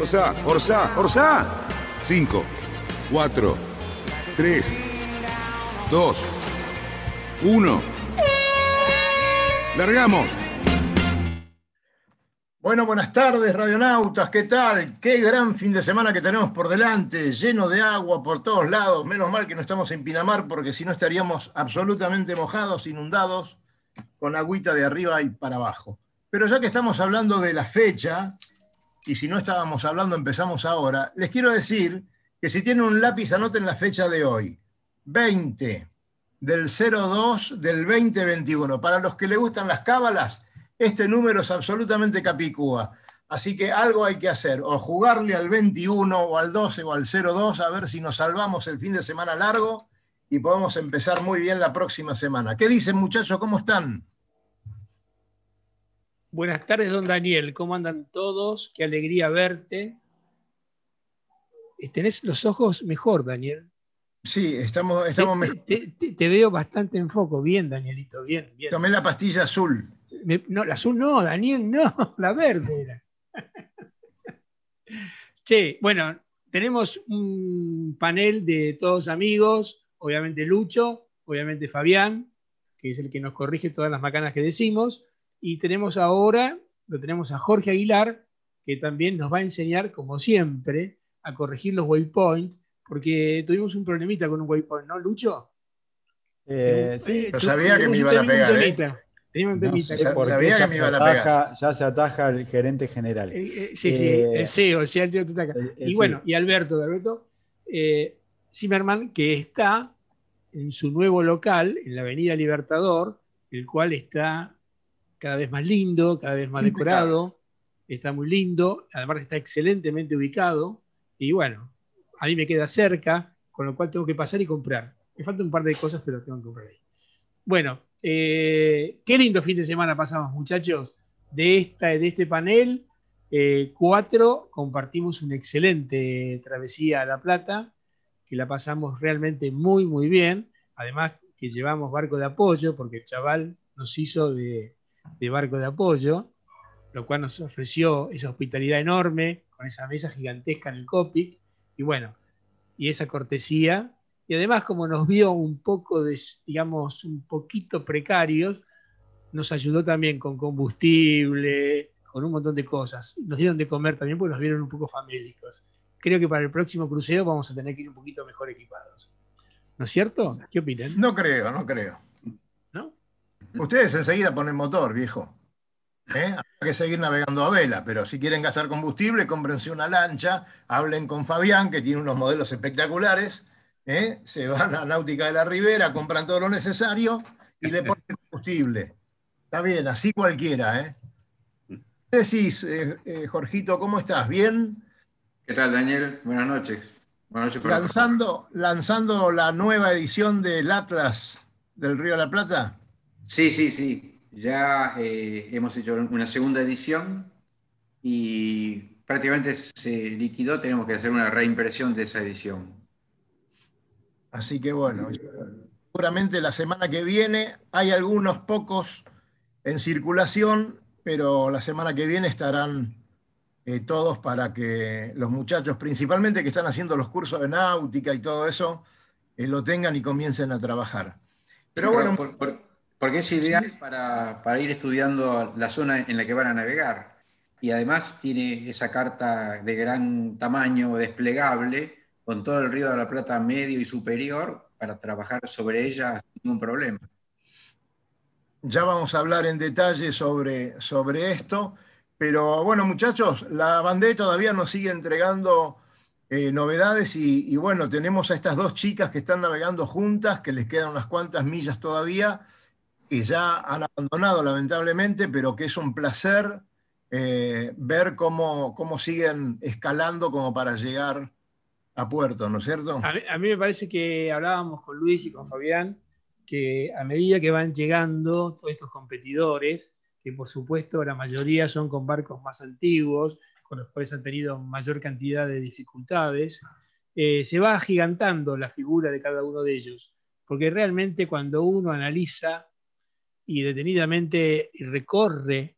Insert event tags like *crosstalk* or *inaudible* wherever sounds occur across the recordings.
Orsá, Orsá, Orsá. 5, 4, 3, 2, 1. Largamos. Bueno, buenas tardes, radionautas, ¿qué tal? Qué gran fin de semana que tenemos por delante, lleno de agua por todos lados. Menos mal que no estamos en Pinamar, porque si no estaríamos absolutamente mojados, inundados, con agüita de arriba y para abajo. Pero ya que estamos hablando de la fecha, y si no estábamos hablando, empezamos ahora, les quiero decir que si tienen un lápiz, anoten la fecha de hoy. 20 del 02 del 2021. Para los que les gustan las cábalas, este número es absolutamente capicúa. Así que algo hay que hacer, o jugarle al 21 o al 12 o al 02 a ver si nos salvamos el fin de semana largo y podemos empezar muy bien la próxima semana. ¿Qué dicen muchachos? ¿Cómo están? Buenas tardes, don Daniel. ¿Cómo andan todos? Qué alegría verte. Tenés los ojos mejor, Daniel. Sí, estamos, estamos te, mejor. Te, te, te, veo bastante en foco. Bien, Danielito, bien, bien. Tomé la pastilla azul. Me, no, la azul no, Daniel, no, *laughs* la verde era. *laughs* che, bueno, tenemos un panel de todos amigos, obviamente Lucho, obviamente Fabián, que es el que nos corrige todas las macanas que decimos, y tenemos ahora, lo tenemos a Jorge Aguilar, que también nos va a enseñar, como siempre, a corregir los waypoints, porque tuvimos un problemita con un waypoint, ¿no, Lucho? Eh, sí, yo sabía que me iban a pegar. ¿eh? Tenía un temita. No sé sabía que me iban a pegar. Ya se ataja el gerente general. Eh, eh, sí, sí, el CEO, sí, el tío te ataca. y bueno, y Alberto, Alberto eh, Zimmerman, que está en su nuevo local, en la Avenida Libertador, el cual está cada vez más lindo, cada vez más decorado, está muy lindo, además está excelentemente ubicado, y bueno, a mí me queda cerca, con lo cual tengo que pasar y comprar. Me faltan un par de cosas, pero tengo que comprar ahí. Bueno, eh, qué lindo fin de semana pasamos, muchachos. De, esta, de este panel, eh, cuatro compartimos una excelente travesía a La Plata, que la pasamos realmente muy, muy bien. Además, que llevamos barco de apoyo, porque el chaval nos hizo de, de barco de apoyo, lo cual nos ofreció esa hospitalidad enorme, con esa mesa gigantesca en el Copic, y bueno, y esa cortesía y además como nos vio un poco, de, digamos, un poquito precarios, nos ayudó también con combustible, con un montón de cosas. Nos dieron de comer también porque nos vieron un poco famélicos. Creo que para el próximo cruceo vamos a tener que ir un poquito mejor equipados. ¿No es cierto? ¿Qué opinan? No creo, no creo. Ustedes enseguida ponen motor, viejo. ¿Eh? Hay que seguir navegando a vela, pero si quieren gastar combustible, cómprense una lancha, hablen con Fabián, que tiene unos modelos espectaculares, ¿eh? se van a Náutica de la Ribera, compran todo lo necesario y le ponen combustible. Está bien, así cualquiera. ¿eh? ¿Qué decís, eh, eh, Jorgito? ¿Cómo estás? ¿Bien? ¿Qué tal, Daniel? Buenas noches. Buenas noches lanzando, lanzando la nueva edición del Atlas del Río de la Plata. Sí, sí, sí. Ya eh, hemos hecho una segunda edición y prácticamente se liquidó. Tenemos que hacer una reimpresión de esa edición. Así que bueno, seguramente la semana que viene hay algunos pocos en circulación, pero la semana que viene estarán eh, todos para que los muchachos, principalmente que están haciendo los cursos de náutica y todo eso, eh, lo tengan y comiencen a trabajar. Pero bueno, por, por, porque es ideal para, para ir estudiando la zona en la que van a navegar. Y además tiene esa carta de gran tamaño desplegable con todo el Río de la Plata medio y superior para trabajar sobre ella sin ningún problema. Ya vamos a hablar en detalle sobre, sobre esto, pero bueno muchachos, la Bandé todavía nos sigue entregando eh, novedades y, y, bueno, tenemos a estas dos chicas que están navegando juntas, que les quedan unas cuantas millas todavía, que ya han abandonado lamentablemente, pero que es un placer eh, ver cómo, cómo siguen escalando como para llegar a puerto, ¿no es cierto? A mí, me parece que hablábamos con Luis y con Fabián que a medida que van llegando todos estos competidores, que por supuesto la mayoría son con barcos más antiguos, con los cuales han tenido mayor cantidad de dificultades, eh, se va agigantando la figura de cada uno de ellos, porque realmente cuando uno analiza y detenidamente recorre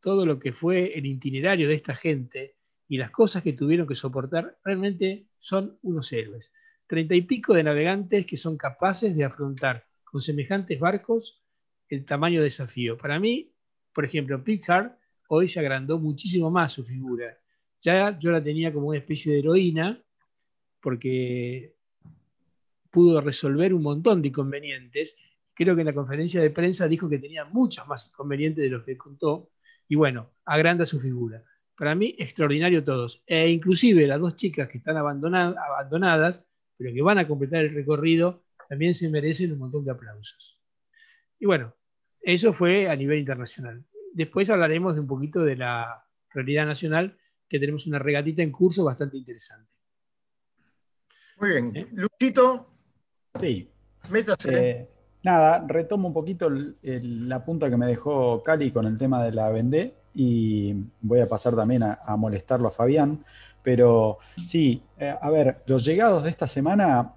todo lo que fue el itinerario de esta gente y las cosas que tuvieron que soportar, realmente son unos héroes. Treinta y pico de navegantes que son capaces de afrontar con semejantes barcos el tamaño de desafío. Para mí, por ejemplo, Picard hoy se agrandó muchísimo más su figura. Ya yo la tenía como una especie de heroína porque pudo resolver un montón de inconvenientes. Creo que en la conferencia de prensa dijo que tenía muchos más inconvenientes de los que contó. Y bueno, agranda su figura. Para mí, extraordinario todos. E inclusive las dos chicas que están abandonadas, pero que van a completar el recorrido, también se merecen un montón de aplausos. Y bueno, eso fue a nivel internacional. Después hablaremos de un poquito de la realidad nacional, que tenemos una regatita en curso bastante interesante. Muy bien. ¿Eh? Luchito. Sí. Métase. Eh, nada, retomo un poquito la punta que me dejó Cali con el tema de la Vendée y voy a pasar también a, molestarlo a Fabián. Pero sí, eh, a ver, los llegados de esta semana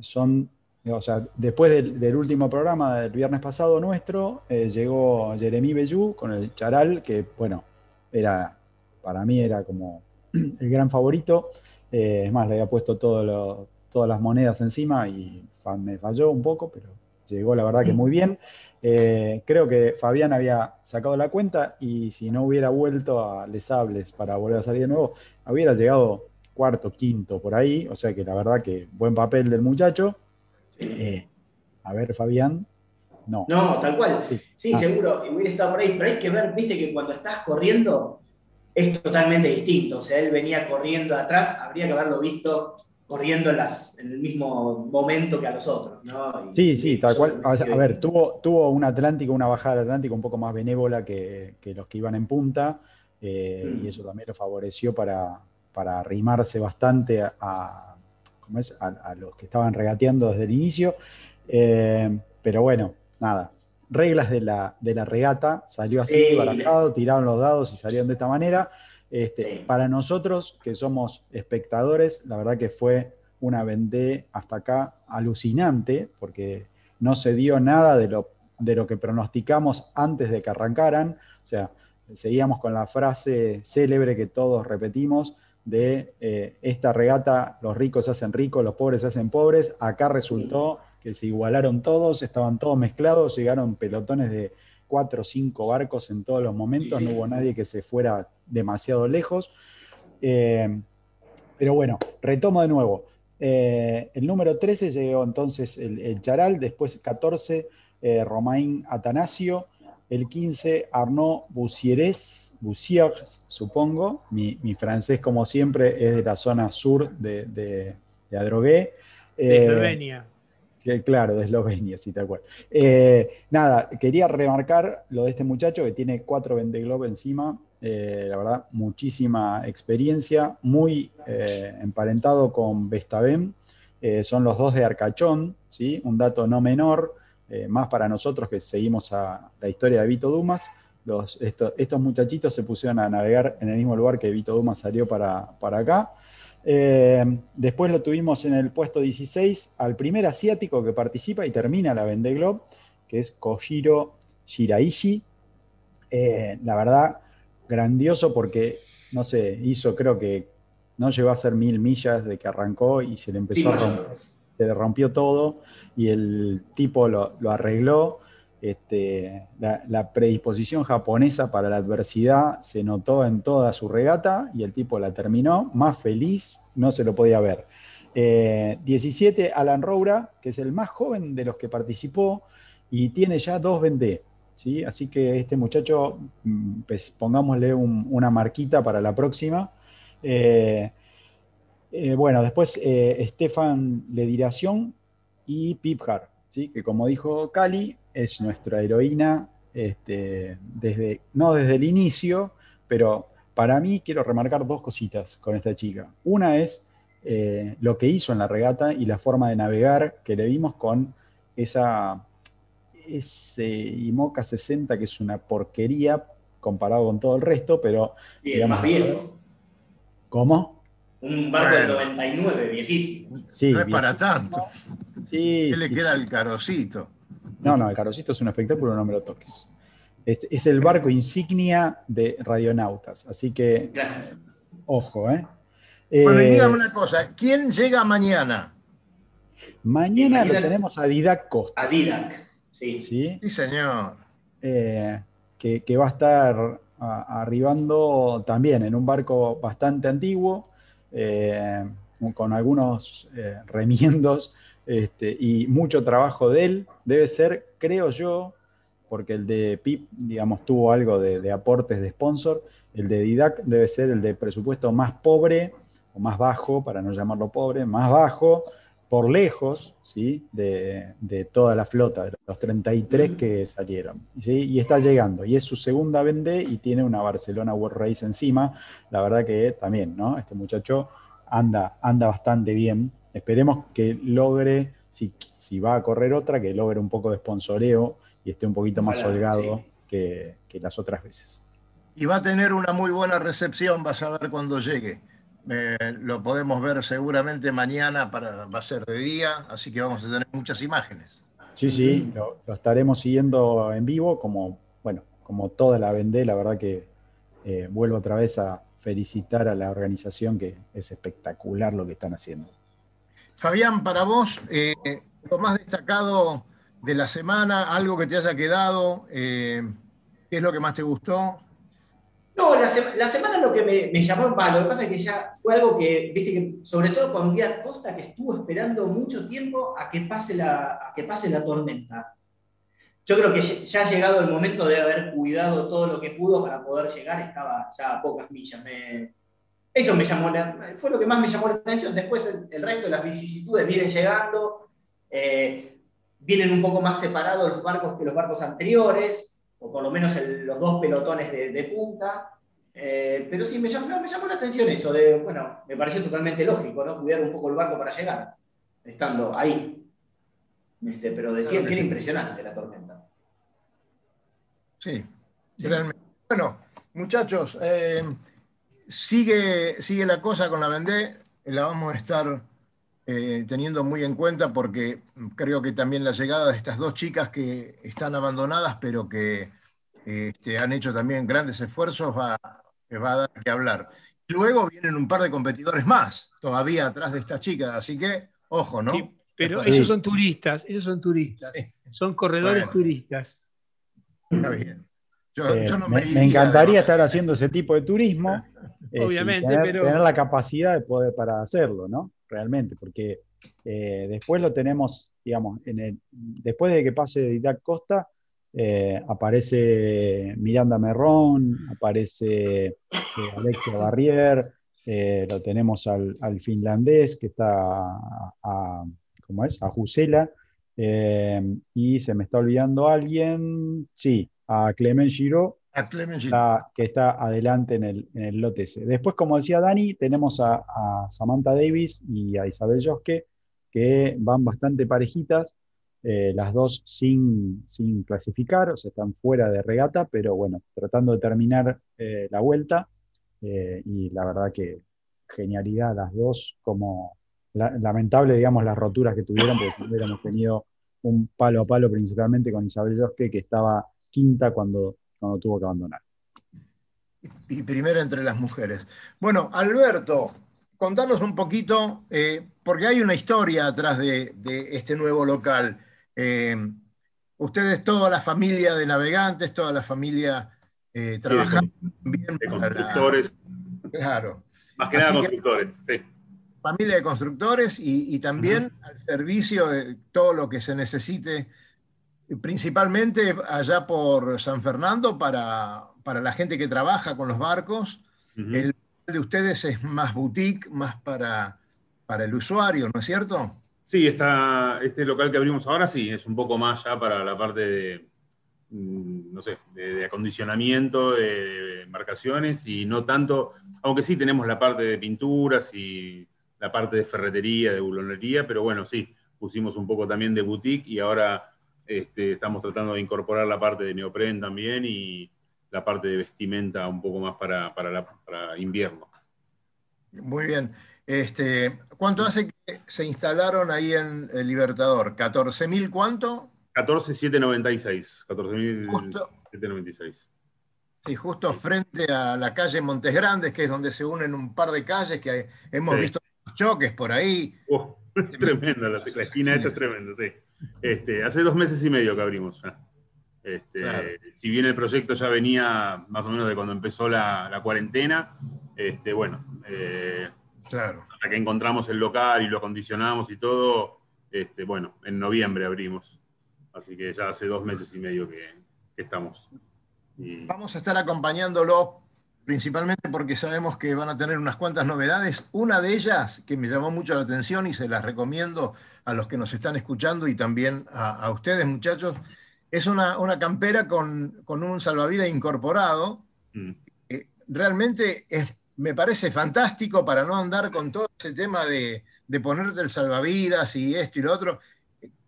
son, o sea, después del, último programa del viernes pasado nuestro, llegó Jeremy Bellú con el Charal, que bueno, era, para mí era como el gran favorito. Eh, es más, le había puesto todas las monedas encima y me falló un poco, pero llegó la verdad que muy bien. Eh, creo que Fabián había sacado la cuenta y si no hubiera vuelto a Les Sables para volver a salir de nuevo, hubiera llegado cuarto, quinto por ahí. O sea que la verdad que buen papel del muchacho. Eh, a ver, Fabián. No. No, tal cual. Sí, ah. seguro, hubiera estado por ahí. Pero hay que ver, viste, que cuando estás corriendo es totalmente distinto. O sea, él venía corriendo atrás, habría que haberlo visto corriendo en, las, en el mismo momento que a los otros. ¿no? sí, sí, tal cual. A, ver, tuvo, tuvo un Atlántico, una bajada del Atlántico un poco más benévola que, los que iban en punta, eh, y mm. eso también lo favoreció para, para arrimarse bastante a, los que estaban regateando desde el inicio. Eh, pero bueno, nada, reglas de la, de la regata, salió así, barajado, tiraron los dados y salieron de esta manera. Este, Para nosotros, que somos espectadores, la verdad que fue una vendé hasta acá alucinante, porque no se dio nada de lo, de lo que pronosticamos antes de que arrancaran. O sea, seguíamos con la frase célebre que todos repetimos de eh, esta regata, los ricos se hacen ricos, los pobres se hacen pobres. Acá resultó que se igualaron todos, estaban todos mezclados, llegaron pelotones de cuatro o cinco barcos en todos los momentos, no hubo nadie que se fuera demasiado lejos. Eh, pero bueno, retomo de nuevo. Eh, el número 13 llegó entonces el, Charal, después 14 eh, Romain Atanasio, el 15 Arnaud Boussieres, Boussiers, supongo, mi, francés como siempre es de la zona sur de, de, de Adrogué. De Eslovenia claro, de Eslovenia, sí, tal cual. Eh, nada, quería remarcar lo de este muchacho que tiene cuatro Vendeglobe encima. Eh, la verdad, muchísima experiencia, muy eh, emparentado con Vestavem. son los dos de Arcachón, ¿sí? un dato no menor, más para nosotros que seguimos a la historia de Vito Dumas. Los, estos muchachitos se pusieron a navegar en el mismo lugar que Vito Dumas salió para, para acá. Eh, después lo tuvimos en el puesto 16 al primer asiático que participa y termina la Vendée Globe, que es Kojiro Shiraishi. Eh, la verdad, grandioso porque, no sé, hizo creo que no llegó a ser mil millas de que arrancó y se le empezó a romper, se le rompió todo y el tipo lo, lo arregló este, la, predisposición japonesa para la adversidad se notó en toda su regata y el tipo la terminó, más feliz no se lo podía ver. 17, eh, Alan Roura, que es el más joven de los que participó y tiene ya dos Vendée. ¿sí? Así que este muchacho, mm, pues, pongámosle una marquita para la próxima. Eh, eh, bueno, después Stefan Lediración y Pipjar, ¿sí? que como dijo Cali, es nuestra heroína este, desde, no desde el inicio, pero para mí quiero remarcar dos cositas con esta chica. Una es eh, lo que hizo en la regata y la forma de navegar que le vimos con esa, ese IMOCA 60, que es una porquería comparado con todo el resto, pero... Y más viejo. ¿Cómo? Un barco del 99, viejísimo. Sí, no es para tanto. Sí, ¿Qué le queda al carocito? No, no, el carocito es un espectáculo, no me lo toques. Es, el barco insignia de radionautas, así que ojo, ¿eh? Bueno, y eh, dígame una cosa, ¿quién llega mañana? Mañana, lo tenemos a Didac Costa. A Didac, sí. Sí, señor. Eh, que, va a estar arribando también en un barco bastante antiguo, eh, con algunos remiendos este, y mucho trabajo de él. Debe ser, creo yo, porque el de PIP, digamos, tuvo algo de, aportes de sponsor. El de Didac debe ser el de presupuesto más pobre, o más bajo, para no llamarlo pobre, más bajo, por lejos, ¿sí? De, toda la flota, de los 33 que salieron. Y está llegando. Y es su segunda vende y tiene una Barcelona World Race encima. La verdad que también, ¿no? Este muchacho anda, anda bastante bien. Esperemos que logre, si, si va a correr otra, que logre un poco de sponsoreo y esté un poquito más holgado que, las otras veces. Y va a tener una muy buena recepción, vas a ver cuando llegue. Eh, lo podemos ver seguramente mañana, para, va a ser de día, así que vamos a tener muchas imágenes. Sí, sí, lo, estaremos siguiendo en vivo, como, bueno, como toda la Vendée, la verdad que eh, vuelvo otra vez a felicitar a la organización, que es espectacular lo que están haciendo. Fabián, para vos, eh, lo más destacado de la semana, algo que te haya quedado, eh, ¿qué es lo que más te gustó? No, la, semana lo que me, llamó, va, lo que pasa es que ya fue algo que, viste que, sobre todo con Díaz Costa, que estuvo esperando mucho tiempo a que pase la, que pase la tormenta. Yo creo que ya ha llegado el momento de haber cuidado todo lo que pudo para poder llegar, estaba ya a pocas millas. Eso me llamó, fue lo que más me llamó la atención. Después el, resto de las vicisitudes vienen llegando. Eh, vienen un poco más separados los barcos que los barcos anteriores, o por lo menos los dos pelotones de, punta. Eh, pero sí, me llamó, me llamó, la atención eso, de, bueno, me pareció totalmente lógico, ¿no? Cuidar un poco el barco para llegar, estando ahí. Este, pero decían que, era impresionante la tormenta. Sí, realmente. Bueno, muchachos, eh, sigue, sigue la cosa con la Vendée, la vamos a estar eh, teniendo muy en cuenta porque creo que también la llegada de estas dos chicas que están abandonadas, pero que este, han hecho también grandes esfuerzos, va, va a dar que hablar. Luego vienen un par de competidores más todavía atrás de estas chicas, así que ojo, ¿no? pero esos son turistas, esos son turistas, son corredores turistas. Está bien. Eh, me, encantaría estar haciendo ese tipo de turismo. *laughs* Obviamente, este, pero. Tener la capacidad de poder para hacerlo, ¿no? realmente, porque eh, después lo tenemos, digamos, en el, después de que pase Didac Costa, eh, aparece Miranda Merrón, aparece eh, Alexia Barrier, lo tenemos al, finlandés que está a, ¿cómo es? A Jusela, y se me está olvidando alguien, sí, a Clement Giraud, que está adelante en el, en lote ese. Después, como decía Dani, tenemos a, Samantha Davis y a Isabel Josque, que van bastante parejitas, eh, las dos sin, sin, clasificar, o sea, están fuera de regata, pero bueno, tratando de terminar eh, la vuelta. Eh, y la verdad que genialidad las dos, como lamentable, digamos, las roturas que tuvieron, porque si hubiéramos tenido un palo a palo principalmente con Isabel Josque, que estaba quinta cuando cuando tuvo que abandonar. Y primero entre las mujeres. Bueno, Alberto, contanos un poquito, eh, porque hay una historia atrás de, este nuevo local. Eh, ustedes, toda la familia de navegantes, toda la familia eh, trabajando bien de constructores. Claro. Más que nada constructores, sí. Familia de constructores y, también al servicio de todo lo que se necesite principalmente allá por San Fernando para, la gente que trabaja con los barcos. El de ustedes es más boutique, más para, para el usuario, ¿no es cierto? Sí, está, este local que abrimos ahora sí, es un poco más ya para la parte mm, no sé, de, acondicionamiento, de, embarcaciones y no tanto, aunque sí tenemos la parte de pinturas y la parte de ferretería, de bulonería, pero bueno, sí, pusimos un poco también de boutique y ahora este, estamos tratando de incorporar la parte de neopren también y la parte de vestimenta un poco más para, para invierno. Muy bien. Este, ¿Cuánto hace que se instalaron ahí en el Libertador? ¿14.000 cuánto? 14.796. 14.796. Sí, justo frente a la calle Montes Grandes, que es donde se unen un par de calles que hemos visto choques por ahí. Oh, *laughs* tremenda, la, esquina esta es tremenda, sí. Este, hace dos meses y medio que abrimos. Este, Si bien el proyecto ya venía más o menos de cuando empezó la, cuarentena, este, bueno, eh, Claro. Hasta que encontramos el local y lo acondicionamos y todo, este, bueno, en noviembre abrimos. Así que ya hace dos meses y medio que, estamos. Vamos a estar acompañándolo principalmente porque sabemos que van a tener unas cuantas novedades. Una de ellas que me llamó mucho la atención y se las recomiendo a los que nos están escuchando y también a, ustedes, muchachos, es una, campera con, un salvavidas incorporado. Mm. realmente es me parece fantástico para no andar con todo ese tema de, ponerte el salvavidas y esto y lo otro.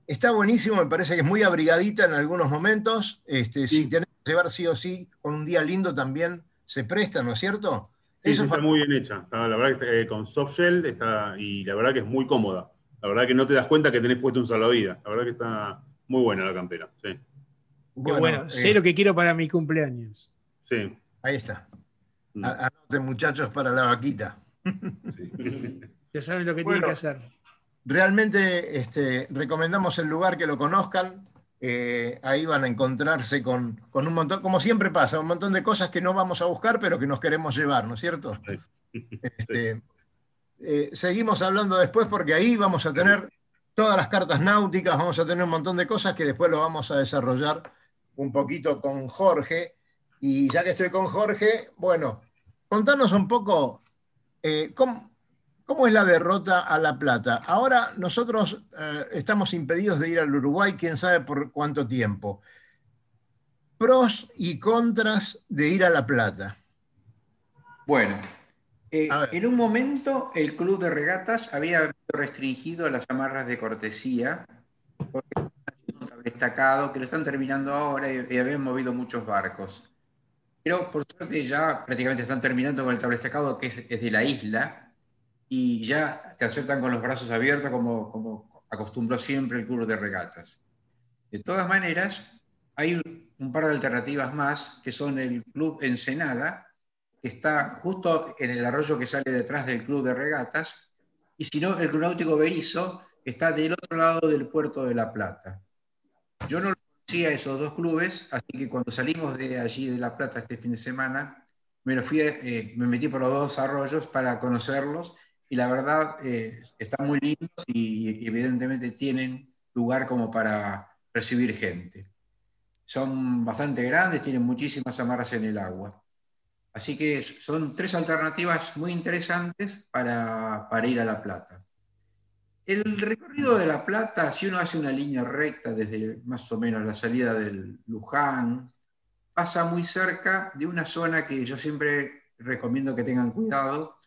Está buenísimo, me parece que es muy abrigadita en algunos momentos. Este, Si tenés que llevar sí o sí con un día lindo también se presta, ¿no es cierto? Sí, está muy bien hecha. la verdad que eh, con soft shell está, y la verdad que es muy cómoda. La verdad que no te das cuenta que tenés puesto un salvavidas. La verdad que está muy buena la campera. Sí. Bueno, sé eh, lo que quiero para mi cumpleaños. Sí. Ahí está. Mm. Anoten, muchachos, para la vaquita. *laughs* *laughs* ya saben lo que tienen que hacer. Realmente este, recomendamos el lugar que lo conozcan. Eh, ahí van a encontrarse con, un montón, como siempre pasa, un montón de cosas que no vamos a buscar, pero que nos queremos llevar, ¿no es cierto? Este, eh, seguimos hablando después porque ahí vamos a tener todas las cartas náuticas, vamos a tener un montón de cosas que después lo vamos a desarrollar un poquito con Jorge. Y ya que estoy con Jorge, bueno, contanos un poco eh, ¿cómo, es la derrota a La Plata. Ahora nosotros eh, estamos impedidos de ir al Uruguay, quién sabe por cuánto tiempo. Pros y contras de ir a La Plata. Bueno, eh, en un momento el club de regatas había restringido las amarras de cortesía porque destacado que lo están terminando ahora y habían movido muchos barcos. Pero por suerte ya prácticamente están terminando con el tablestacado que es, de la isla y ya te aceptan con los brazos abiertos como, como acostumbró siempre el club de regatas. De todas maneras, hay un par de alternativas más que son el club Ensenada, que está justo en el arroyo que sale detrás del club de regatas, y si no, el Club Náutico Berizo, que está del otro lado del puerto de La Plata. Yo no a esos dos clubes, así que cuando salimos de allí de La Plata este fin de semana, me, lo fui, eh, me metí por los dos arroyos para conocerlos y la verdad eh, están muy lindos y, evidentemente tienen lugar como para recibir gente. Son bastante grandes, tienen muchísimas amarras en el agua. Así que son tres alternativas muy interesantes para, para ir a La Plata. El recorrido de La Plata, si uno hace una línea recta desde más o menos la salida del Luján, pasa muy cerca de una zona que yo siempre recomiendo que tengan cuidado,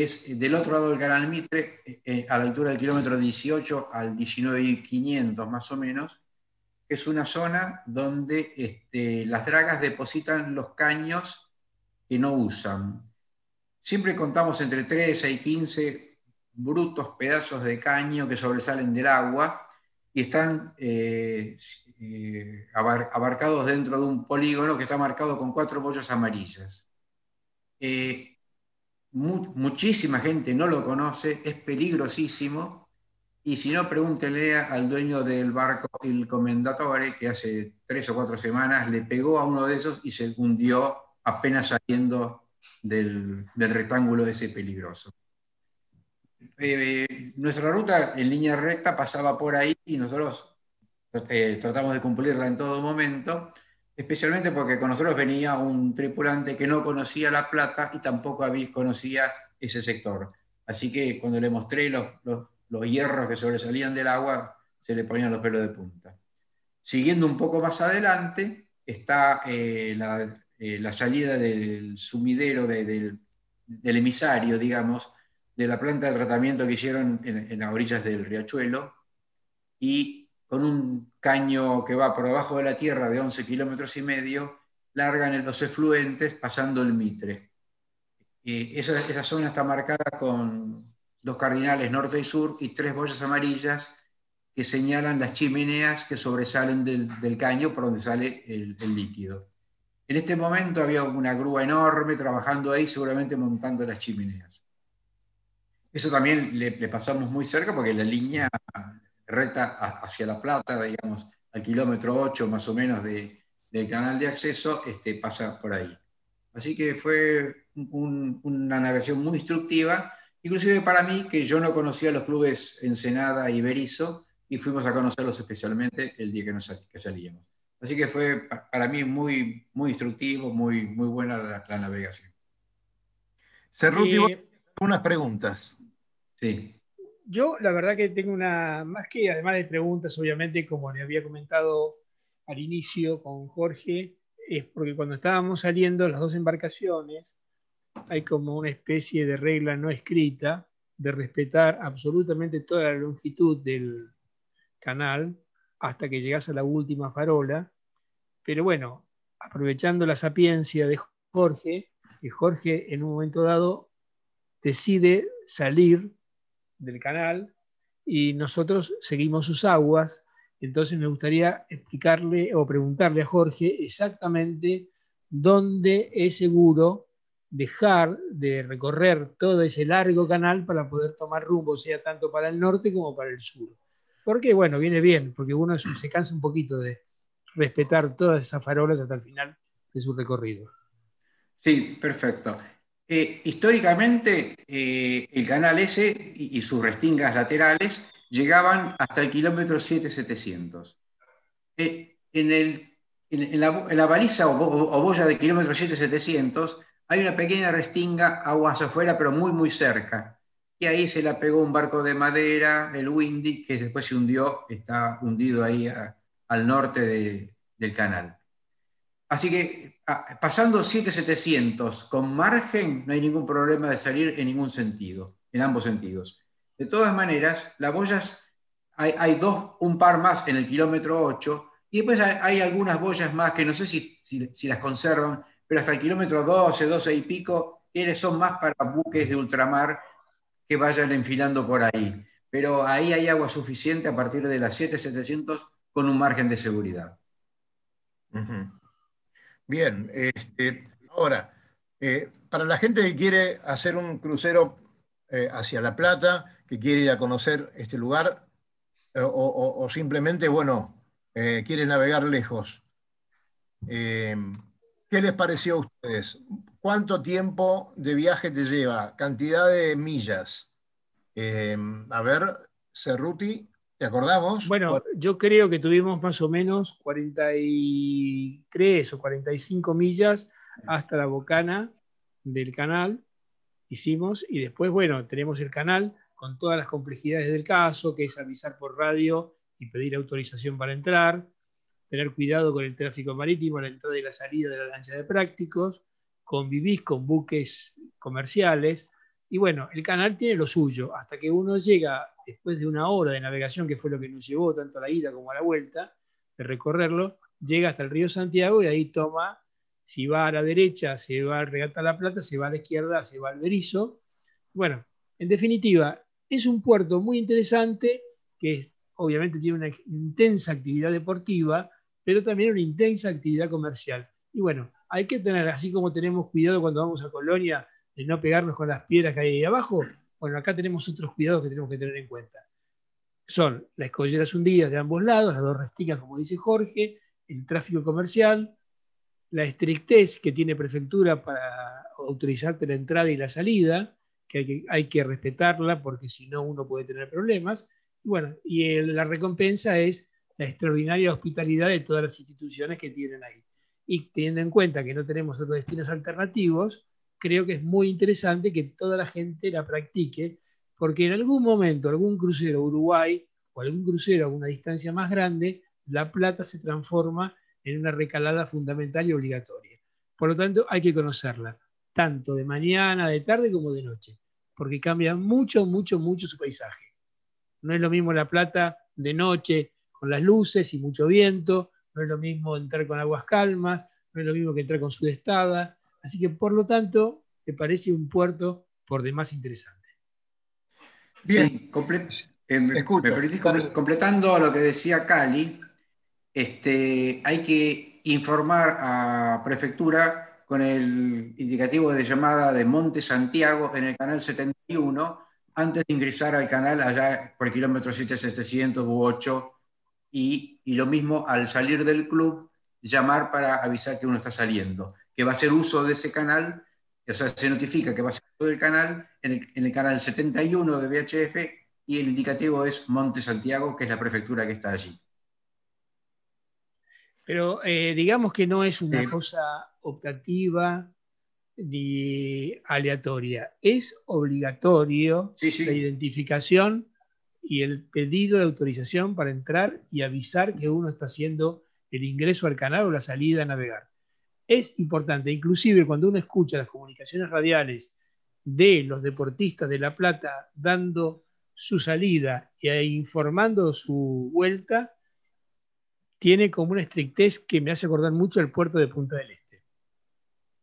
es del otro lado del Canal Mitre, eh, eh, a la altura del kilómetro 18 al 19.500 más o menos, es una zona donde este, las dragas depositan los caños que no usan. Siempre contamos entre 13 y 15 brutos pedazos de caño que sobresalen del agua y están eh, eh, abarcados dentro de un polígono que está marcado con cuatro bollas amarillas. Eh, muchísima gente no lo conoce, es peligrosísimo, y si no, pregúntele al dueño del barco, el Comendatore, que hace tres o cuatro semanas le pegó a uno de esos y se hundió apenas saliendo del, del rectángulo ese peligroso. Eh, nuestra ruta en línea recta pasaba por ahí y nosotros eh, tratamos de cumplirla en todo momento, especialmente porque con nosotros venía un tripulante que no conocía La Plata y tampoco conocía ese sector. Así que cuando le mostré los, los, hierros que sobresalían del agua, se le ponían los pelos de punta. Siguiendo un poco más adelante, está eh, la, salida del sumidero del, emisario, digamos, de la planta de tratamiento que hicieron en, las orillas del riachuelo y con un caño que va por debajo de la tierra de 11 kilómetros y medio, largan los efluentes pasando el Mitre. esa, esa zona está marcada con dos cardinales norte y sur y tres boyas amarillas que señalan las chimeneas que sobresalen del, caño por donde sale el, líquido. En este momento había una grúa enorme trabajando ahí, seguramente montando las chimeneas. Eso también le, pasamos muy cerca porque la línea recta hacia La Plata, digamos, al kilómetro 8 más o menos del canal de acceso, este, pasa por ahí. Así que fue una navegación muy instructiva, inclusive para mí, que yo no conocía los clubes Ensenada y Berizo, y fuimos a conocerlos especialmente el día que, nos, que salíamos. Así que fue para mí muy, muy instructivo, muy, muy buena la, navegación. Cerruti, eh, unas preguntas. Sí. Yo la verdad que tengo una, más que además de preguntas, obviamente, como le había comentado al inicio con Jorge, es porque cuando estábamos saliendo las dos embarcaciones, hay como una especie de regla no escrita de respetar absolutamente toda la longitud del, canal hasta que llegas a la última farola. Pero bueno, aprovechando la sapiencia de Jorge, que Jorge en un momento dado decide salir del canal y nosotros seguimos sus aguas. Entonces me gustaría explicarle o preguntarle a Jorge exactamente dónde es seguro dejar de recorrer todo ese largo canal para poder tomar rumbo, sea tanto para el norte como para el sur. Porque, bueno, viene bien, porque uno se cansa un poquito de respetar todas esas farolas hasta el final de su recorrido. Sí, perfecto. Eh, históricamente, eh, el canal S y, sus restingas laterales llegaban hasta el kilómetro 7700. Eh, en, el, en, la, baliza o, boya de kilómetro 7700 hay una pequeña restinga aguas afuera, pero muy, muy cerca y ahí se la pegó un barco de madera, el Windy, que después se hundió, está hundido ahí al norte del canal. Así que pasando 7700 con margen, no hay ningún problema de salir en ningún sentido, en ambos sentidos. De todas maneras, las boyas, hay, dos, un par más en el kilómetro 8, y después hay, algunas boyas más que no sé si, si, las conservan, pero hasta el kilómetro 12, 12 y pico, son más para buques de ultramar que vayan enfilando por ahí. Pero ahí hay agua suficiente a partir de las 7700 con un margen de seguridad. Bien, este, ahora, eh, para la gente que quiere hacer un crucero eh, hacia La Plata, que quiere ir a conocer este lugar, eh, o, simplemente, bueno, quiere navegar lejos, ¿qué les pareció a ustedes? ¿Cuánto tiempo de viaje te lleva? Cantidad de millas. A ver, Cerruti, ¿te acordamos? Bueno, yo creo que tuvimos más o menos 43 o 45 millas hasta la bocana del canal. Hicimos, y después, bueno, tenemos el canal con todas las complejidades del caso, que es avisar por radio y pedir autorización para entrar, tener cuidado con el tráfico marítimo, la entrada y la salida de la lancha de prácticos, convivís con buques comerciales. Y bueno, el canal tiene lo suyo, hasta que uno llega, después de una hora de navegación, que fue lo que nos llevó tanto a la ida como a la vuelta, de recorrerlo, llega hasta el río Santiago y ahí toma, si va a la derecha, se va al Regata La Plata, si va a la izquierda, se va al Berizo. Bueno, en definitiva, es un puerto muy interesante que obviamente tiene una intensa actividad deportiva, pero también una intensa actividad comercial. Y bueno, hay que tener, así como tenemos cuidado cuando vamos a Colonia de no pegarnos con las piedras que hay ahí abajo, bueno, acá tenemos otros cuidados que tenemos que tener en cuenta. Son las escolleras hundidas de ambos lados, las dos resticas, como dice Jorge, el tráfico comercial, la estrictez que tiene prefectura para autorizarte la entrada y la salida, que hay que, hay que respetarla porque si no uno puede tener problemas. Y bueno, y la recompensa es la extraordinaria hospitalidad de todas las instituciones que tienen ahí y teniendo en cuenta que no tenemos otros destinos alternativos, creo que es muy interesante que toda la gente la practique, porque en algún momento algún crucero Uruguay o algún crucero a una distancia más grande, La Plata se transforma en una recalada fundamental y obligatoria. Por lo tanto, hay que conocerla, tanto de mañana, de tarde como de noche, porque cambia mucho, mucho, mucho su paisaje. No es lo mismo La Plata de noche con las luces y mucho viento, no es lo mismo entrar con aguas calmas, no es lo mismo que entrar con sudestada. Así que, por lo tanto, me parece un puerto por demás interesante. Bien, eh, me, completando a lo que decía Cali, este, hay que informar a prefectura con el indicativo de llamada de Monte Santiago en el canal 71 antes de ingresar al canal allá por el kilómetro 7700 u 8 y, y, lo mismo al salir del club llamar para avisar que uno está saliendo, que va a hacer uso de ese canal, o sea, se notifica que va a ser uso del canal en el, en el canal 71 de VHF y el indicativo es Monte Santiago, que es la prefectura que está allí. Pero eh, digamos que no es una cosa optativa ni aleatoria, es obligatorio la identificación y el pedido de autorización para entrar y avisar que uno está haciendo el ingreso al canal o la salida a navegar. Es importante, inclusive cuando uno escucha las comunicaciones radiales de los deportistas de La Plata dando su salida e informando su vuelta, tiene como una estrictez que me hace acordar mucho el puerto de Punta del Este.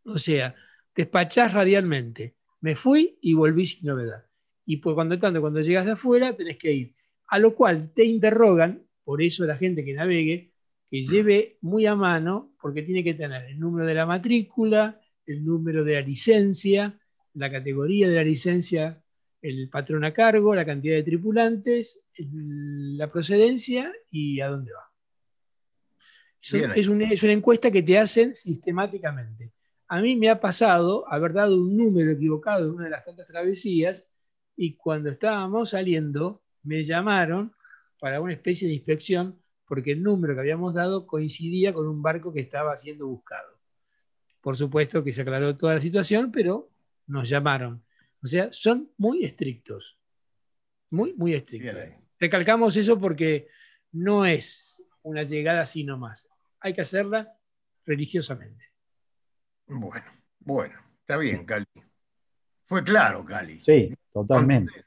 O sea, despachás radialmente. Me fui y volví sin novedad. Y pues cuando tanto, cuando llegas de afuera, tenés que ir. A lo cual te interrogan, por eso la gente que navegue, que lleve muy a mano, porque tiene que tener el número de la matrícula, el número de la licencia, la categoría de la licencia el patrón a cargo, la cantidad de tripulantes, la procedencia y a dónde va. es, una, encuesta que te hacen sistemáticamente. A mí me ha pasado haber dado un número equivocado en una de las tantas travesías y cuando estábamos saliendo me llamaron para una especie de inspección porque el número que habíamos dado coincidía con un barco que estaba siendo buscado. Por supuesto que se aclaró toda la situación, pero nos llamaron. O sea, son muy estrictos. Muy, muy estrictos. Recalcamos eso porque no es una llegada así nomás. Hay que hacerla religiosamente. Bueno, bueno, está bien, Cali. Fue claro, Cali. Sí, totalmente.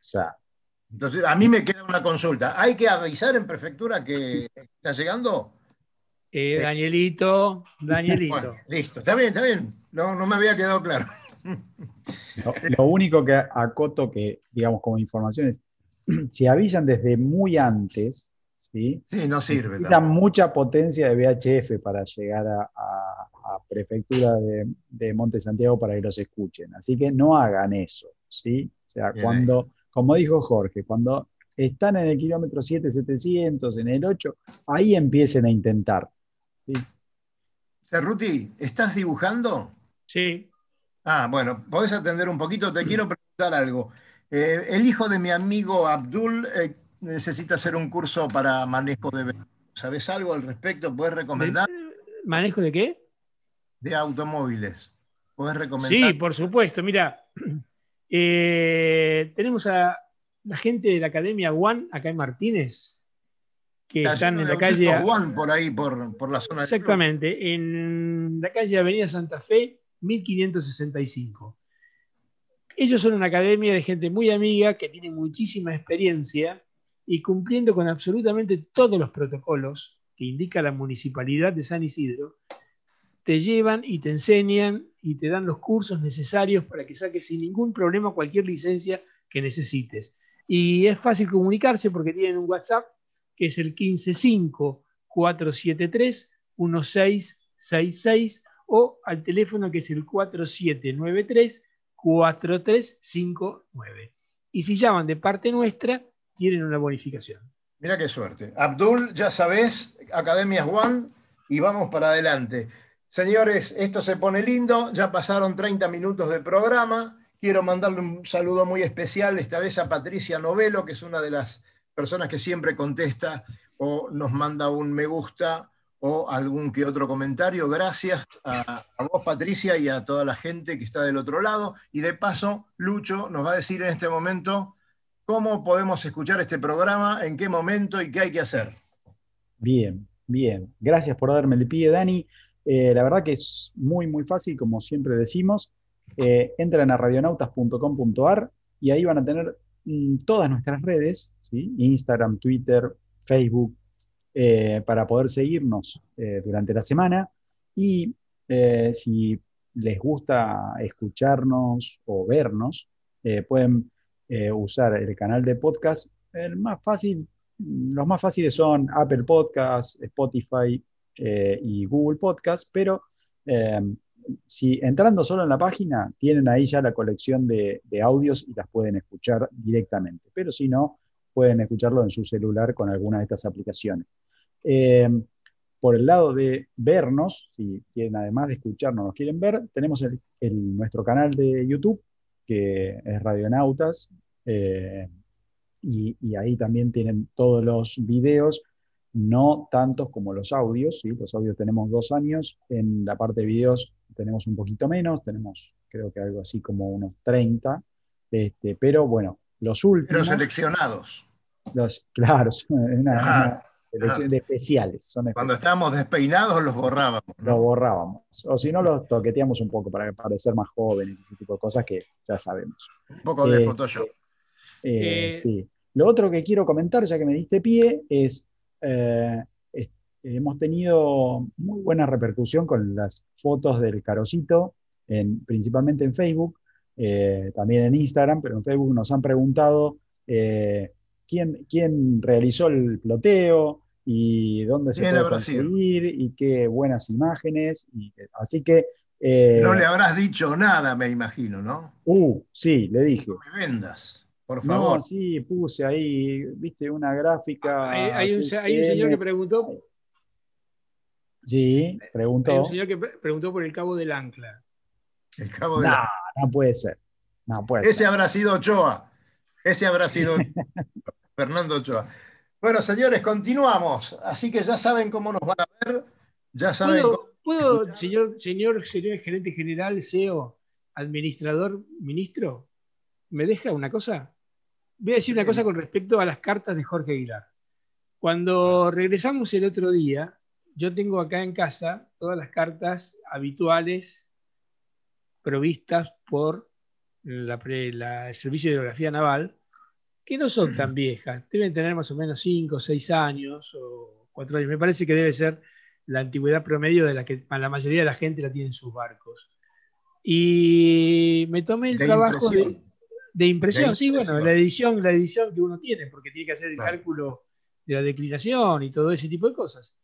Entonces, a mí me queda una consulta. ¿Hay que avisar en prefectura que está llegando? Eh, Danielito, *laughs* Danielito. listo, está bien, está bien. No, no me había quedado claro. Lo, único que acoto que, digamos, como información es, *clears throat* si avisan desde muy antes, ¿sí? Sí, no sirve. Necesitan mucha potencia de VHF para llegar a, prefectura de, Monte Santiago para que los escuchen. Así que no hagan eso, ¿sí? O sea, cuando, como dijo Jorge, cuando están en el kilómetro 7700, en el 8, ahí empiecen a intentar. ¿sí? Cerruti, ¿estás dibujando? Sí. Ah, bueno, podés atender un poquito. Te quiero preguntar algo. Eh, el hijo de mi amigo Abdul eh, necesita hacer un curso para manejo de ¿Sabes algo al respecto? ¿Puedes recomendar? ¿Manejo de qué? De automóviles. ¿Puedes recomendar? Sí, por supuesto. Mira, eh, tenemos a la gente de la Academia One acá en Martínez, que están en la calle. One por ahí, por, por la zona. Exactamente, en la calle Avenida Santa Fe 1565. Ellos son una academia de gente muy amiga que tiene muchísima experiencia y cumpliendo con absolutamente todos los protocolos que indica la municipalidad de San Isidro, te llevan y te enseñan y te dan los cursos necesarios para que saques sin ningún problema cualquier licencia que necesites. Y es fácil comunicarse porque tienen un WhatsApp que es el 155 473 1666 o al teléfono que es el 4793-4359. Y si llaman de parte nuestra, tienen una bonificación. Mira qué suerte. Abdul, ya sabes, Academias One, y vamos para adelante. Señores, esto se pone lindo, ya pasaron 30 minutos de programa. Quiero mandarle un saludo muy especial, esta vez a Patricia Novelo, que es una de las personas que siempre contesta o nos manda un me gusta o algún que otro comentario. Gracias a, vos, Patricia, y a toda la gente que está del otro lado. Y de paso, Lucho nos va a decir en este momento cómo podemos escuchar este programa, en qué momento y qué hay que hacer. Bien, Bien, gracias por darme el pie, Dani. Eh, la verdad que es muy, muy fácil, como siempre decimos. Eh, entran a radionautas.com.ar y ahí van a tener mm, todas nuestras redes. Instagram, Twitter, Facebook, eh, para poder seguirnos durante la semana. Y si les gusta escucharnos o vernos, pueden usar el canal de podcast. El más fácil, los más fáciles son Apple Podcasts, Spotify, eh, y Google Podcast, pero eh, si entrando solo en la página, tienen ahí ya la colección de, audios y las pueden escuchar directamente, pero si no, pueden escucharlo en su celular con alguna de estas aplicaciones. Eh, por el lado de vernos, si quieren además de escucharnos, nos quieren ver, tenemos nuestro canal de YouTube, que es Radionautas, y, y, ahí también tienen todos los videos no tantos como los audios, ¿sí? los audios tenemos dos años, en la parte de videos tenemos un poquito menos, tenemos creo que algo así como unos 30, este, pero bueno, los últimos... Pero seleccionados. Los, claro, *laughs* una, selección de especiales, Cuando estábamos despeinados los borrábamos. Los borrábamos, o si no los toqueteamos un poco para parecer más jóvenes, ese tipo de cosas que ya sabemos. Un poco de eh, Photoshop. Eh, eh, sí. Lo otro que quiero comentar, ya que me diste pie, es eh, hemos tenido muy buena repercusión con las fotos del carocito, principalmente en Facebook, eh, también en Instagram, pero en Facebook nos han preguntado eh, quién, quién realizó el ploteo y dónde se puede conseguir y qué buenas imágenes. así que no le habrás dicho nada, me imagino, ¿no? Uh, sí, le dije. No me vendas. Por favor. No, sí, puse ahí, viste, una gráfica. Hay, un, señor que preguntó. Sí, preguntó. Hay un señor que preguntó por el cabo del ancla. El cabo del ancla. No puede ser. No puede Ese habrá sido Ochoa. Ese habrá sido *laughs* Fernando Ochoa. Bueno, señores, continuamos. Así que ya saben cómo nos van a ver. Ya saben. ¿Puedo, señor, señor, señor gerente general, CEO, administrador, ministro? ¿Me deja una cosa? Voy a decir una cosa con respecto a las cartas de Jorge Aguilar. Cuando regresamos el otro día, yo tengo acá en casa todas las cartas habituales provistas por la, el Servicio de Hidrografía Naval, que no son tan *clears throat* viejas, deben tener más o menos 5 o 6 años o 4 años. Me parece que debe ser la antigüedad promedio de la que la mayoría de la gente la tiene en sus barcos. Y me tomé el trabajo de, de impresión, sí, bueno, la edición, la edición que uno tiene, porque tiene que hacer el cálculo de la declinación y todo ese tipo de cosas.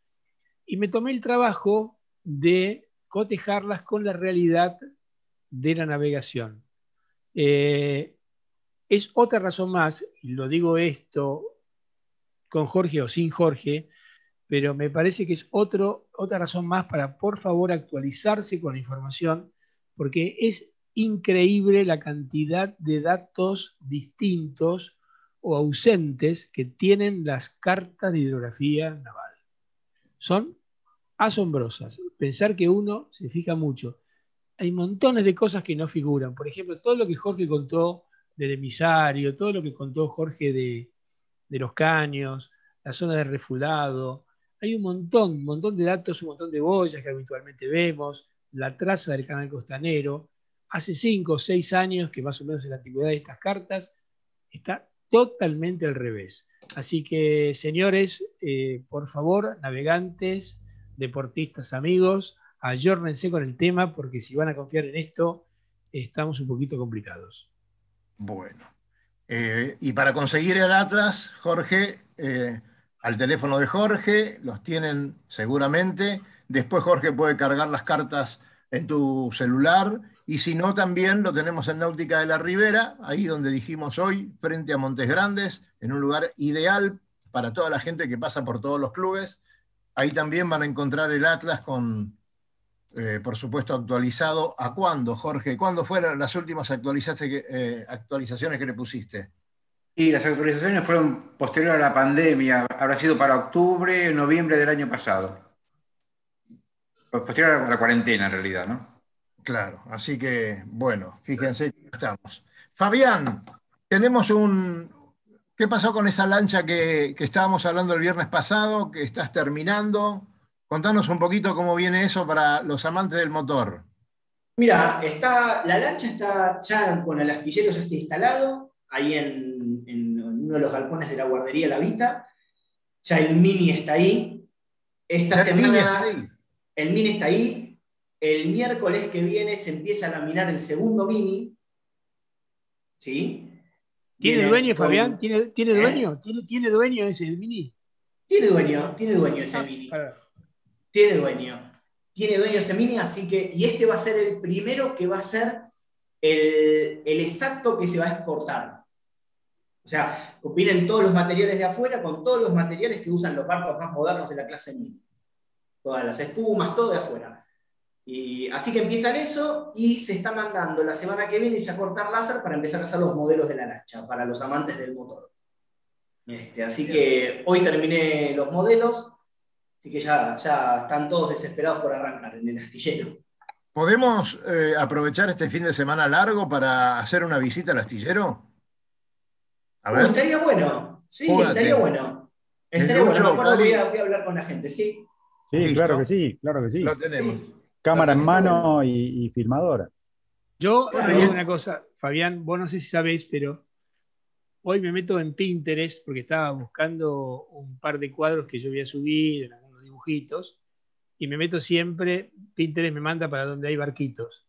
Y me tomé el trabajo de cotejarlas con la realidad de la navegación. Eh, es otra razón más, y lo digo esto con Jorge o sin Jorge, pero me parece que es otro, otra razón más para, por favor, actualizarse con la información, porque es increíble la cantidad de datos distintos o ausentes que tienen las cartas de hidrografía naval. Son asombrosas. Pensar que uno se fija mucho. Hay montones de cosas que no figuran. Por ejemplo, todo lo que Jorge contó del emisario, todo lo que contó Jorge de, los caños, la zona de refulado. Hay un montón, un montón de datos, un montón de boyas que habitualmente vemos, la traza del canal costanero hace cinco o seis años, que más o menos es la antigüedad de estas cartas, está totalmente al revés. Así que, señores, eh, por favor, navegantes, deportistas, amigos, ayórnense con el tema, porque si van a confiar en esto, estamos un poquito complicados. Bueno. Eh, y para conseguir el Atlas, Jorge, eh, al teléfono de Jorge, los tienen seguramente. Después Jorge puede cargar las cartas en tu celular y si no, también lo tenemos en Náutica de la Ribera, ahí donde dijimos hoy, frente a Montes Grandes, en un lugar ideal para toda la gente que pasa por todos los clubes. Ahí también van a encontrar el Atlas con, eh, por supuesto, actualizado. ¿A cuándo, Jorge? ¿Cuándo fueron las últimas eh, actualizaciones que le pusiste? Y las actualizaciones fueron posterior a la pandemia, habrá sido para octubre, noviembre del año pasado. Posterior a la cuarentena, en realidad, ¿no? Claro, así que, bueno, fíjense que estamos. Fabián, tenemos un... ¿Qué pasó con esa lancha que, estábamos hablando el viernes pasado, que estás terminando? Contanos un poquito cómo viene eso para los amantes del motor. Mira, está, la lancha está ya con el astillero ya está instalado, ahí en, uno de los galpones de la guardería La Vita. Ya el mini está ahí. Esta semana. El mini está ahí. El mini está ahí. El miércoles que viene se empieza a laminar el segundo mini. ¿Sí? ¿Tiene dueño, Fabián? ¿Tiene, ¿tiene ¿Eh? dueño? ¿Tiene, ¿Tiene dueño ese mini? Tiene dueño, tiene dueño ese ah, mini. Tiene dueño. Tiene dueño ese mini, así que. Y este va a ser el primero que va a ser el, el exacto que se va a exportar. O sea, vienen todos los materiales de afuera con todos los materiales que usan los barcos más modernos de la clase mini. Todas las espumas, todo de afuera. Y, así que empiezan eso y se está mandando la semana que viene ya cortar láser para empezar a hacer los modelos de la lancha, para los amantes del motor. Este, así que hoy terminé los modelos, así que ya, ya están todos desesperados por arrancar en el astillero. ¿Podemos eh, aprovechar este fin de semana largo para hacer una visita al astillero? A ver. estaría bueno, sí, estaría bueno. Estaría bueno, voy a, hablar con la gente, ¿sí? Sí, claro que sí, claro que sí. Lo tenemos. Cámara en mano y, filmadora. Yo digo una cosa, Fabián, vos no sé si sabéis, pero hoy me meto en Pinterest porque estaba buscando un par de cuadros que yo había subido, en algunos dibujitos, y me meto siempre, Pinterest me manda para donde hay barquitos.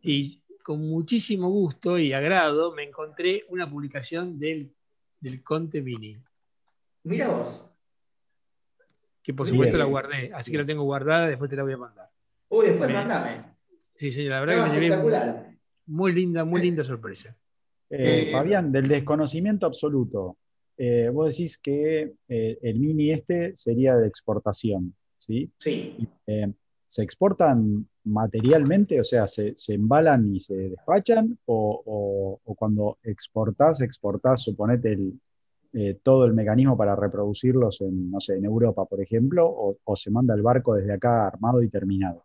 Y con muchísimo gusto y agrado me encontré una publicación del, del Conte Mini. Mira vos. Que por supuesto la guardé, así que la tengo guardada, después te la voy a mandar. Uy, después mandame. Sí, sí, la verdad que me llevé muy linda, muy linda sorpresa. Eh, eh, Fabián, del desconocimiento absoluto, eh, vos decís que el mini este sería de exportación, ¿sí? Sí. ¿Se exportan materialmente? O sea, ¿se, embalan y se despachan? ¿O, cuando exportás, exportás, suponete, eh, todo el mecanismo para reproducirlos en, no sé, en Europa, por ejemplo? O, se manda el barco desde acá armado y terminado?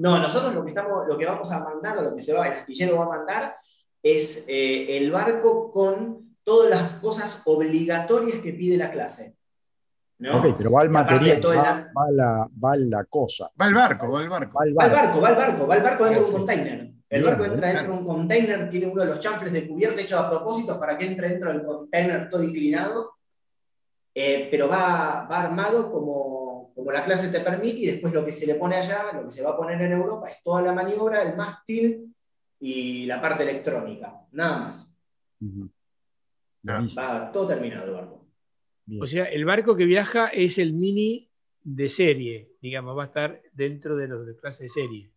No, nosotros lo que, estamos, lo que vamos a mandar, o lo que se va, el astillero va a mandar, es eh, el barco con todas las cosas obligatorias que pide la clase. Ok, pero va el material, va, la, va, la, cosa. Va el barco, va el barco. Va el barco, va el barco, va el barco dentro de un container. El barco entra dentro de un container, tiene uno de los chanfles de cubierta hecho a propósito para que entre dentro del container todo inclinado, eh, pero va, va armado como, como, la clase te permite y después lo que se le pone allá, lo que se va a poner en Europa es toda la maniobra, el mástil y la parte electrónica, nada más. Va todo terminado el barco. O sea, el barco que viaja es el mini de serie, digamos, va a estar dentro de los de clase de serie.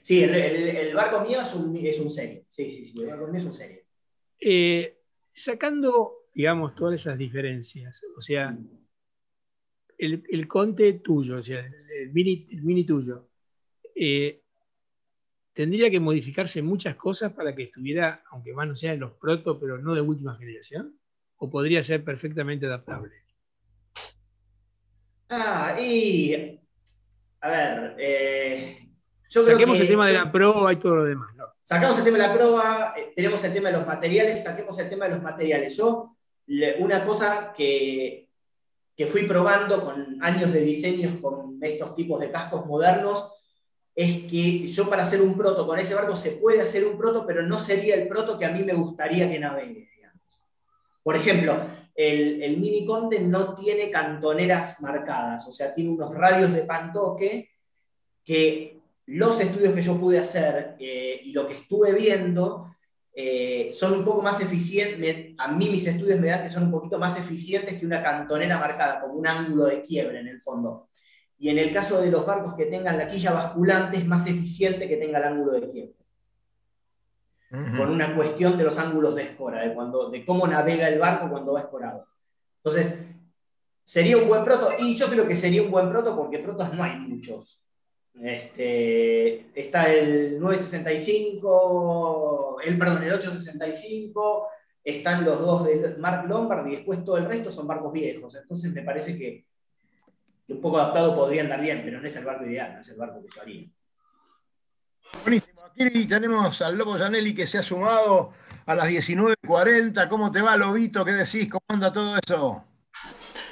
Sí, el, barco mío es un, serie. Sí, sí, sí, el barco mío es un serie. Eh, sacando, digamos, todas esas diferencias, o sea, el, conte tuyo, o sea, el mini, tuyo, eh, tendría que modificarse muchas cosas para que estuviera, aunque más no sea en los proto, pero no de última generación o podría ser perfectamente adaptable? Ah, y. A ver. Eh, saquemos el tema de la prueba y todo lo demás. Sacamos el tema de la prueba, eh, tenemos el tema de los materiales, saquemos el tema de los materiales. Yo, una cosa que, que fui probando con años de diseños con estos tipos de cascos modernos, es que yo para hacer un proto con ese barco se puede hacer un proto, pero no sería el proto que a mí me gustaría que navegue. Por ejemplo, el, Mini Conte no tiene cantoneras marcadas, o sea, tiene unos radios de pantoque que los estudios que yo pude hacer eh, y lo que estuve viendo eh, son un poco más eficientes, a mí mis estudios me dan que son un poquito más eficientes que una cantonera marcada, como un ángulo de quiebre en el fondo. Y en el caso de los barcos que tengan la quilla basculante es más eficiente que tenga el ángulo de quiebre con una cuestión de los ángulos de escora, de, cuando, de cómo navega el barco cuando va escorado. Entonces, sería un buen proto, y yo creo que sería un buen proto porque protos no hay muchos. Este, está el 965, el, perdón, el 865, están los dos de Mark Lombard y después todo el resto son barcos viejos. Entonces me parece que, que un poco adaptado podría andar bien, pero no es el barco ideal, no es el barco que yo haría. Buenísimo. Aquí tenemos al Lobo Janelli que se ha sumado a las 19.40. ¿Cómo te va, Lobito? ¿Qué decís? ¿Cómo anda todo eso?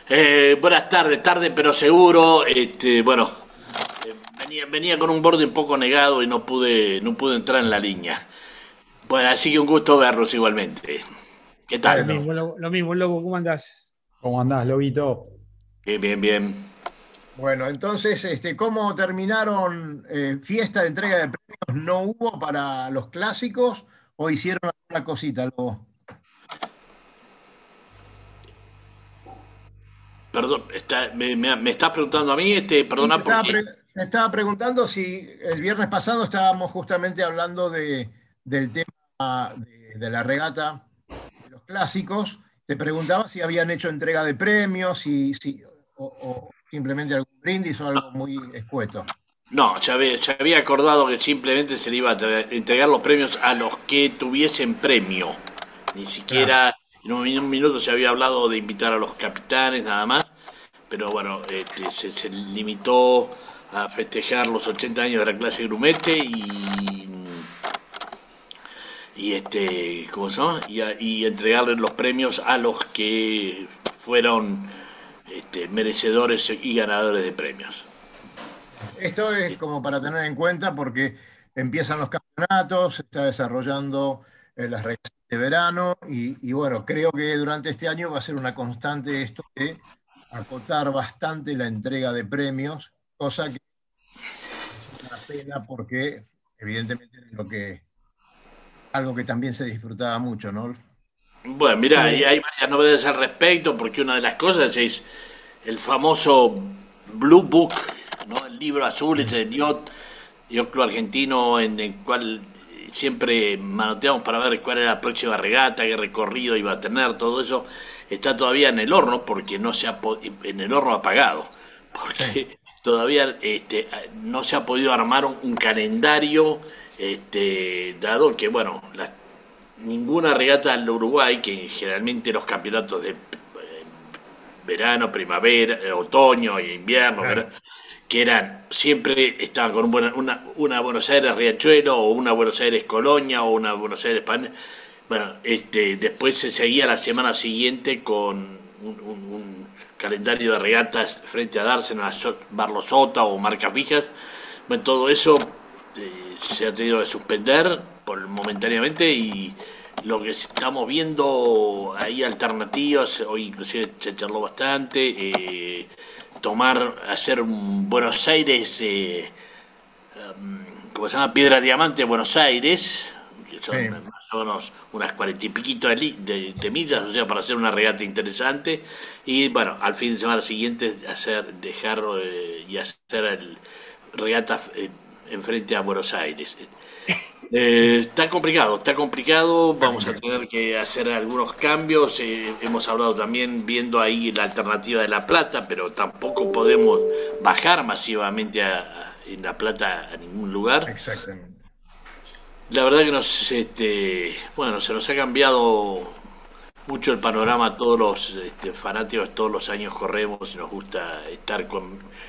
Eh, buenas tardes, tarde pero seguro. Este, bueno, venía, venía con un borde un poco negado y no pude, no pude entrar en la línea. Bueno, así que un gusto verlos igualmente. ¿Qué tal? Lo mismo, lo, mismo Lobo, ¿cómo andás? ¿Cómo andás, Lobito? Bien, bien, bien. Bueno, entonces, este, ¿cómo terminaron eh, fiesta de entrega de premios? ¿No hubo para los clásicos o hicieron alguna cosita, Lobo? Perdón, me, estás preguntando a mí, este, perdona por me estaba preguntando si el viernes pasado estábamos justamente hablando de, del tema de, la regata de los clásicos. Te preguntaba si habían hecho entrega de premios, si, si, o, simplemente algún brindis o algo muy escueto. No, ya había, ya había acordado que simplemente se le iba a entregar los premios a los que tuviesen premio. Ni siquiera en un minuto se había hablado de invitar a los capitanes nada más, pero bueno, este, se, limitó a festejar los 80 años de la clase Grumete y y este ¿cómo se llama? Y, y entregarle los premios a los que fueron este, merecedores y ganadores de premios. Esto es como para tener en cuenta porque empiezan los campeonatos, se está desarrollando eh, las reglas de verano y, bueno, creo que durante este año va a ser una constante esto de acotar bastante la entrega de premios, cosa que es una pena porque evidentemente lo que algo que también se disfrutaba mucho, ¿no? Bueno, mira, hay, hay varias novedades al respecto, porque una de las cosas es el famoso Blue Book, ¿no? el libro azul ese de yacht, club argentino, en el cual siempre manoteamos para ver cuál era la próxima regata, qué recorrido iba a tener, todo eso está todavía en el horno porque no se ha en el horno apagado, porque todavía este, no se ha podido armar un, calendario este, dado que bueno ninguna regata en Uruguay que generalmente los campeonatos de eh, verano, primavera, eh, otoño e invierno, que eran, siempre estaban con una, una, Buenos Aires Riachuelo o una Buenos Aires Colonia o una Buenos Aires España. Bueno, este, después se seguía la semana siguiente con un, calendario de regatas frente a Dársena, Barlosota o marcas fijas. Bueno, todo eso eh, se ha tenido que suspender por momentáneamente y lo que estamos viendo ahí alternativas, hoy inclusive se charló bastante, eh, tomar, hacer un Buenos Aires, eh, em, como se llama, Piedra Diamante Buenos Aires, que son más o menos unas cuarenta y piquito de, de, millas, o sea, para hacer una regata interesante. Y bueno, al fin de semana siguiente hacer, dejar eh, y hacer el regata eh, enfrente a Buenos Aires. Eh, está complicado, está complicado, vamos a tener que hacer algunos cambios, eh, hemos hablado también viendo ahí la alternativa de La Plata, pero tampoco podemos bajar masivamente en La Plata a ningún lugar. Exactamente. La verdad que nos, este, bueno, se nos ha cambiado mucho el panorama, todos los este, fanáticos todos los años corremos y nos gusta estar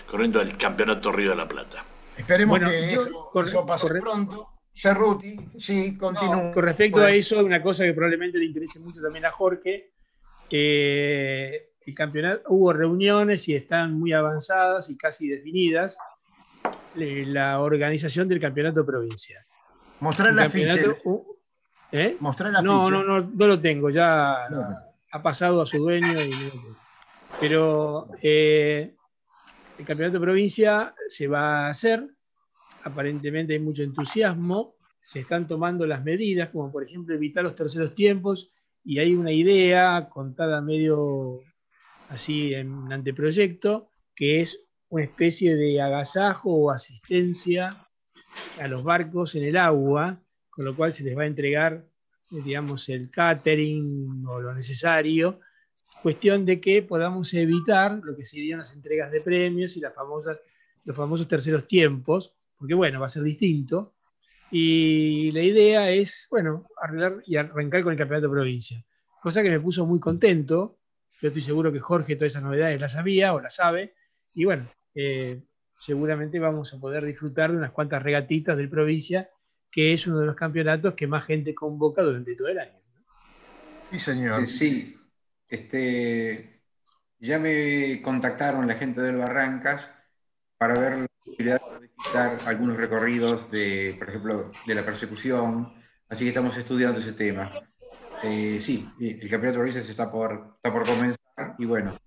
corriendo el Campeonato Río de la Plata. Esperemos que eso, pase pronto Cerruti, sí, continúa. con respecto a eso, una cosa que probablemente le interese mucho también a Jorge, el campeonato, hubo reuniones y están muy avanzadas y casi definidas la organización del campeonato provincial. Mostrar la ficha. ¿eh? Mostrar la no, no, no, no lo tengo, ya ha pasado a su dueño. pero eh, el campeonato provincia se va a hacer aparentemente hay mucho entusiasmo, se están tomando las medidas, como por ejemplo evitar los terceros tiempos, y hay una idea contada medio así en anteproyecto, que es una especie de agasajo o asistencia a los barcos en el agua, con lo cual se les va a entregar, digamos, el catering o lo necesario, cuestión de que podamos evitar lo que serían las entregas de premios y las famosas, los famosos terceros tiempos, porque bueno, va a ser distinto. Y la idea es, bueno, arreglar y arrancar con el campeonato de provincia. Cosa que me puso muy contento. Yo estoy seguro que Jorge todas esas novedades las sabía o las sabe. Y bueno, eh, seguramente vamos a poder disfrutar de unas cuantas regatitas del provincia, que es uno de los campeonatos que más gente convoca durante todo el año. Sí, señor. sí. Este, Ya me contactaron la gente del Barrancas para ver la posibilidad de visitar algunos recorridos de, por ejemplo, de la persecución. Así que estamos estudiando ese tema. Eh, sí, el campeonato de Races está por, está por comenzar y bueno,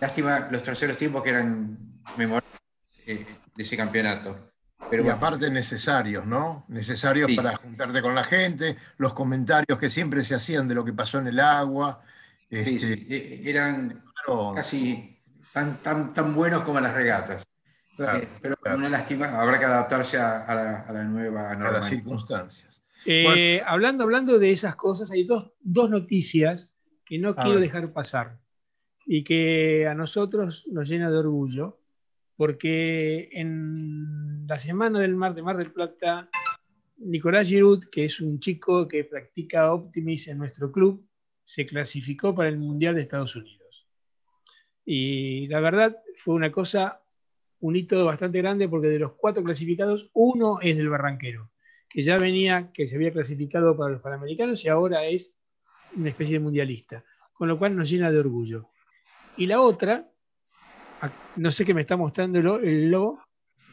lástima los terceros tiempos que eran memorables eh, de ese campeonato. Pero y aparte necesarios, ¿no? Necesarios para juntarte con la gente, los comentarios que siempre se hacían de lo que pasó en el agua. Sí, este, e, eran casi tan, tan, tan buenos como las regatas. Eh, pero una lástima, habrá que adaptarse a, la, nueva A las circunstancias. Eh, hablando, hablando de esas cosas, hay dos, noticias que no quiero dejar pasar y que a nosotros nos llena de orgullo, porque en la semana del Mar de Mar del Plata, Nicolás Giroud, que es un chico que practica Optimis en nuestro club, se clasificó para el Mundial de Estados Unidos. Y la verdad fue una cosa, un hito bastante grande, porque de los cuatro clasificados, uno es del Barranquero que ya venía, que se había clasificado para los Panamericanos y ahora es una especie de mundialista, con lo cual nos llena de orgullo. Y la otra, no sé qué me está mostrando el, logo.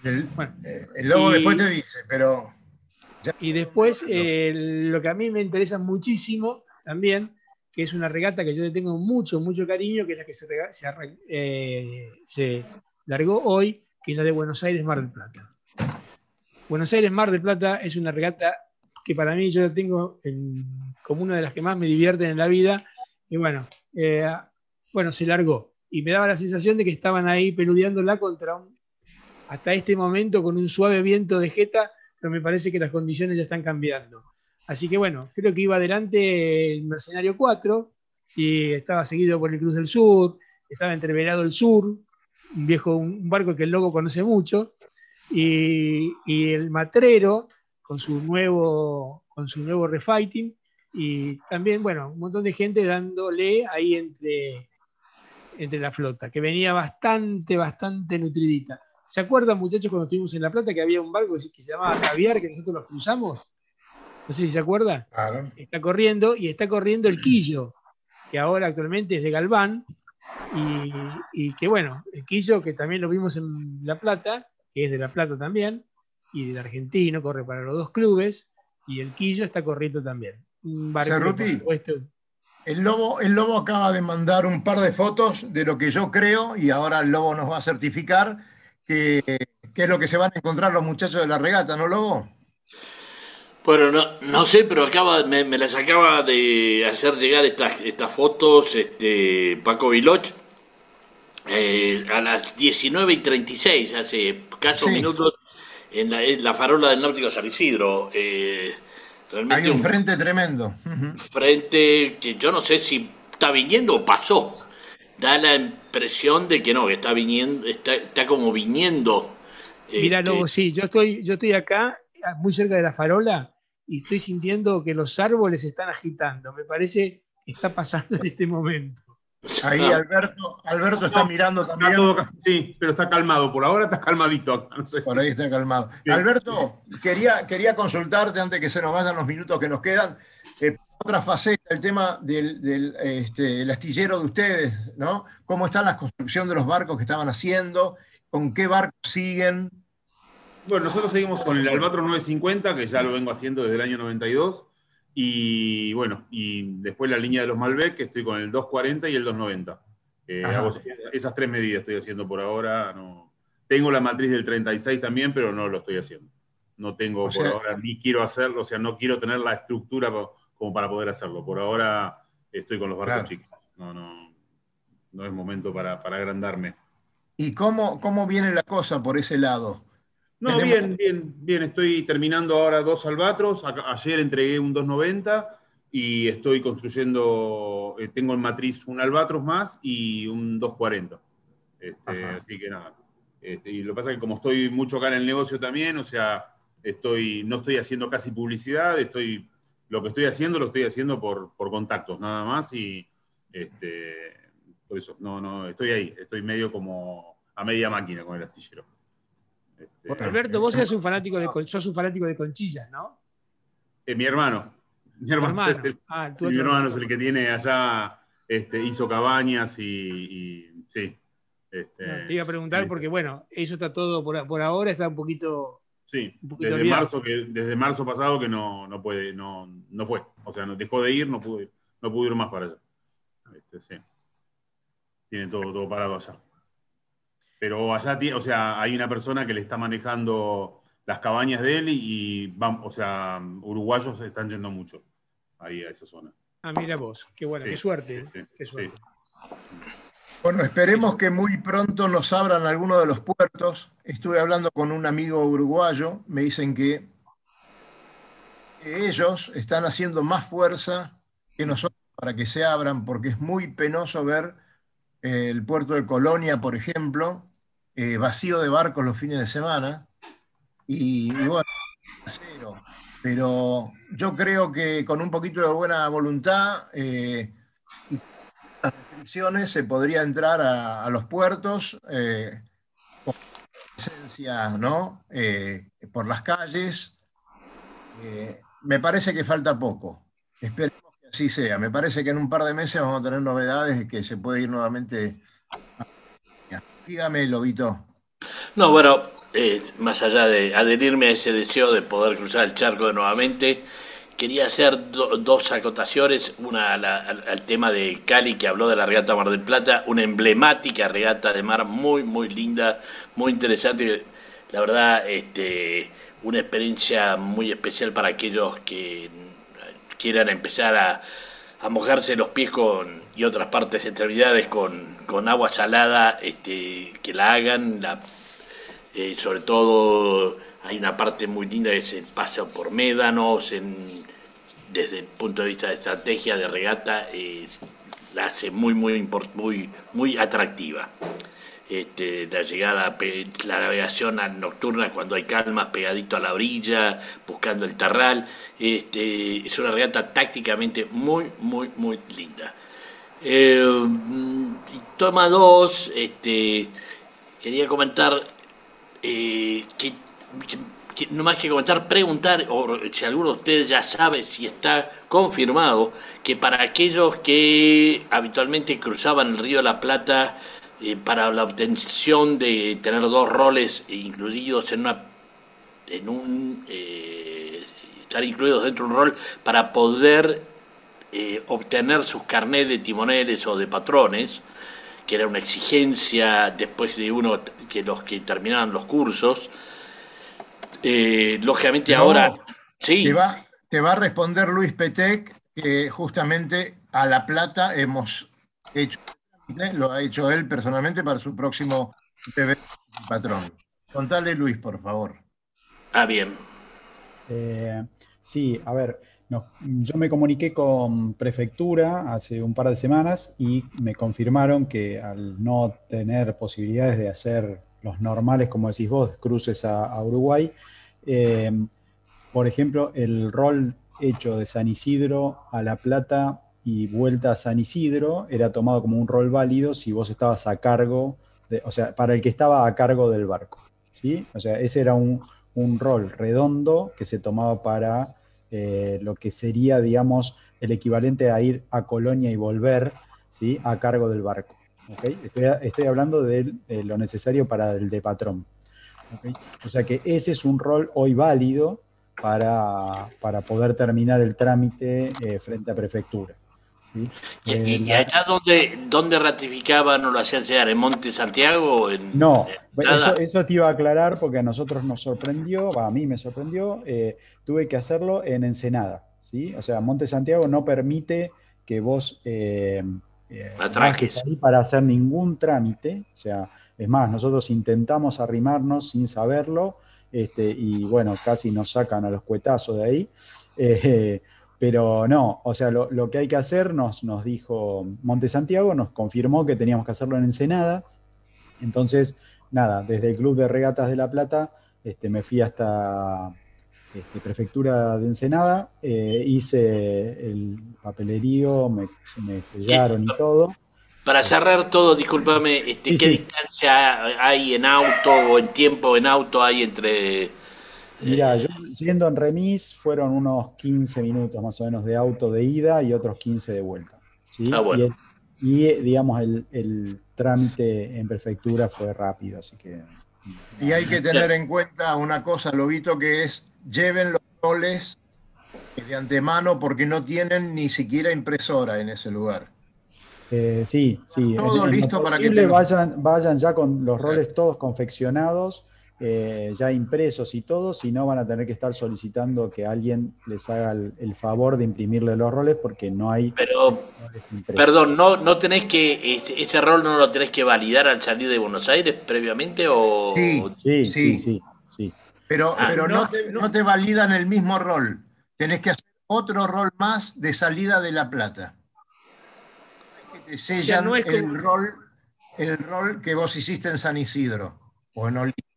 El, eh, el logo después te dice, pero... Y después, eh, lo que a mí me interesa muchísimo también, que es una regata que yo le tengo mucho, mucho cariño, que es la que se, eh, se largó hoy, que es la de Buenos Aires, Mar del Plata. Buenos Aires Mar del Plata es una regata que para mí yo la tengo como una de las que más me divierten en la vida. Y bueno, eh, bueno, se largó. Y me daba la sensación de que estaban ahí peludeándola contra un, hasta este momento con un suave viento de jeta, pero me parece que las condiciones ya están cambiando. Así que bueno, creo que iba adelante el Mercenario 4 y estaba seguido por el Cruz del Sur, estaba entreverado el Sur, un viejo, un barco que el lobo conoce mucho, y, el Matrero con su nuevo, con su nuevo refighting y también, bueno, un montón de gente dándole ahí entre, entre la flota, que venía bastante, bastante nutridita. ¿Se acuerdan, muchachos, cuando estuvimos en La Plata que había un barco que se llamaba Caviar, que nosotros los cruzamos? No sé si se acuerdan. Está corriendo y está corriendo el Quillo, que ahora actualmente es de Galván, y, y, que bueno, el Quillo, que también lo vimos en La Plata, que es de La Plata también, y del argentino, corre para los dos clubes, y el Quillo está corriendo también. Un el lobo, el lobo acaba de mandar un par de fotos de lo que yo creo, y ahora el lobo nos va a certificar que, es lo que se van a encontrar los muchachos de la regata, ¿no, Lobo? Bueno, no, no sé, pero acaba, me, las acaba de hacer llegar estas, estas fotos este, Paco Viloch eh, a las 19 y 36, hace escasos minutos, en la, farola del Náutico San Isidro. Eh, realmente Hay un, frente tremendo. Frente que yo no sé si está viniendo o pasó. Da la impresión de que no, que está viniendo, está, está como viniendo. Mira, este... sí, yo estoy, yo estoy acá, muy cerca de la farola, y estoy sintiendo que los árboles se están agitando. Me parece que está pasando en este momento. *laughs* Ahí Alberto, Alberto está mirando también. sí, pero está calmado. Por ahora está calmadito. Por ahí está calmado. Alberto, quería, quería consultarte antes que se nos vayan los minutos que nos quedan. Eh, otra faceta, el tema del, este, astillero de ustedes, ¿no? ¿Cómo está la construcción de los barcos que estaban haciendo? ¿Con qué barcos siguen? Bueno, nosotros seguimos con el Albatros 950, que ya lo vengo haciendo desde el año 92. Y bueno, y después la línea de los Malbec, que estoy con el 240 y el 290. Eh, esas tres medidas estoy haciendo por ahora. No. Tengo la matriz del 36 también, pero no lo estoy haciendo. No tengo por ahora, ni quiero hacerlo, o sea, no quiero tener la estructura como para poder hacerlo. Por ahora estoy con los barcos chicos. No, no, no es momento para, para agrandarme. ¿Y cómo, cómo viene la cosa por ese lado? No, bien, bien, bien. Estoy terminando ahora dos albatros. Ayer entregué un 290 y estoy construyendo, eh, tengo en matriz un albatros más y un 240. Este, así que nada. Este, y lo que pasa es que como estoy mucho acá en el negocio también, o sea, estoy, no estoy haciendo casi publicidad, estoy, lo que estoy haciendo lo estoy haciendo por, por contactos, nada más. Y este, por eso, no, no, estoy ahí, estoy medio como a media máquina con el astillero. Este, Alberto, vos sos un fanático de, sos un fanático de conchillas, ¿no? Eh, mi hermano. Mi hermano, Es, el, ah, mi hermano es el que tiene allá este, hizo cabañas y, sí. Este, te iba a preguntar porque, bueno, eso está todo por, por ahora, está un poquito. Sí, desde, marzo, que, desde marzo pasado que no, no puede, no, no fue. O sea, dejó de ir, no pudo, no pudo ir más para allá. Este, sí. Tiene todo, todo parado allá. Pero allá tiene, o sea, hay una persona que le está manejando las cabañas de él y, vamos, o sea, uruguayos están yendo mucho ahí a esa zona. Ah, mira vos, qué bueno, qué suerte. qué suerte. Bueno, esperemos que muy pronto nos abran algunos de los puertos. Estuve hablando con un amigo uruguayo, me dicen que ellos están haciendo más fuerza que nosotros para que se abran, porque es muy penoso ver eh, el puerto de Colonia, por ejemplo, eh, vacío de barcos los fines de semana. Y, bueno, cero. Pero yo creo que con un poquito de buena voluntad eh, las restricciones se podría entrar a, los puertos eh, con presencia ¿no? Eh, por las calles. Me parece que falta poco. Esperemos que así sea. Me parece que en un par de meses vamos a tener novedades que se puede ir nuevamente. Dígame, Lobito. No, bueno, más allá de adherirme a ese deseo de poder cruzar el charco de nuevamente, quería hacer dos acotaciones, una al, tema de Cali que habló de la regata Mar del Plata, una emblemática regata de mar muy muy linda, muy interesante, la verdad este una experiencia muy especial para aquellos que quieran empezar a, mojarse los pies con y otras partes extremidades con, con agua salada, este, que la hagan, la, eh, sobre todo hay una parte muy linda que se pasa por médanos, en desde el punto de vista de estrategia de regata, la hace muy, muy, muy, muy atractiva. Este, la llegada, la navegación nocturna cuando hay calmas pegadito a la orilla, buscando el tarral, este, es una regata tácticamente muy, muy, muy linda. Eh, toma dos, este, quería comentar eh, que no más que comentar, preguntar, o si alguno de ustedes ya sabe si está confirmado, que para aquellos que habitualmente cruzaban el río de la Plata eh, para la obtención de tener dos roles incluidos en una en un eh, estar incluidos dentro de un rol para poder eh, obtener sus carnets de timoneles o de patrones, que era una exigencia después de uno que los que terminaban los cursos, eh, lógicamente ahora... Sí. Te va, te va a responder Luis Petec que justamente a La Plata hemos hecho, lo ha hecho él personalmente para su próximo patrón. Contale Luis, por favor. Ah, bien. Eh, sí, a ver, yo me comuniqué con prefectura hace un par de semanas y me confirmaron que al no tener posibilidades de hacer los normales, como decís vos, cruces a, Uruguay. Eh, por ejemplo, el rol hecho de San Isidro a La Plata y vuelta a San Isidro era tomado como un rol válido si vos estabas a cargo, de, o sea, para el que estaba a cargo del barco. ¿sí? O sea, ese era un, rol redondo que se tomaba para eh, lo que sería, digamos, el equivalente a ir a Colonia y volver ¿sí? a cargo del barco. Estoy, hablando de, lo necesario para el de patrón. O sea que ese es un rol hoy válido para, para poder terminar el trámite eh, frente a prefectura. ¿Y, eh, allá donde, ratificaban o lo hacían llegar? ¿En Monte Santiago? no, eso, te iba a aclarar porque a nosotros nos sorprendió, a mí me sorprendió, eh, tuve que hacerlo en Ensenada. ¿sí? O sea, Monte Santiago no permite que vos eh, ahí para hacer ningún trámite. O sea, es más, nosotros intentamos arrimarnos sin saberlo este, y bueno, casi nos sacan a los cuetazos de ahí. *laughs* Eh, pero no, o sea, lo, que hay que hacer nos, nos dijo Monte Santiago, nos confirmó que teníamos que hacerlo en Ensenada. Entonces, nada, desde el Club de Regatas de La Plata este, me fui hasta este, prefectura de Ensenada, eh, hice el papelerío, me, sellaron y todo. Para cerrar todo, discúlpame, este, ¿qué distancia hay en auto o en tiempo en auto hay entre... Mira, yo yendo en remis fueron unos 15 minutos más o menos de auto de ida y otros 15 de vuelta. Ah, bueno. y digamos el, trámite en prefectura fue rápido, así que... Y hay que tener en cuenta una cosa, Lobito, que es lleven los roles de antemano porque no tienen ni siquiera impresora en ese lugar. Eh, sí, sí. Todo listo para que vayan, vayan ya con los roles todos confeccionados eh, ya impresos y todo, si no van a tener que estar solicitando que alguien les haga el, favor de imprimirle los roles porque no hay. Pero, perdón, ¿no, ¿no tenés que, este, ese rol no lo tenés que validar al salir de Buenos Aires previamente? O... Sí, sí, sí. sí, Pero, ah, pero no, te, no te validan el mismo rol. Tenés que hacer otro rol más de salida de La Plata. Que te sellan el, rol, el rol que vos hiciste en San Isidro o en Oliva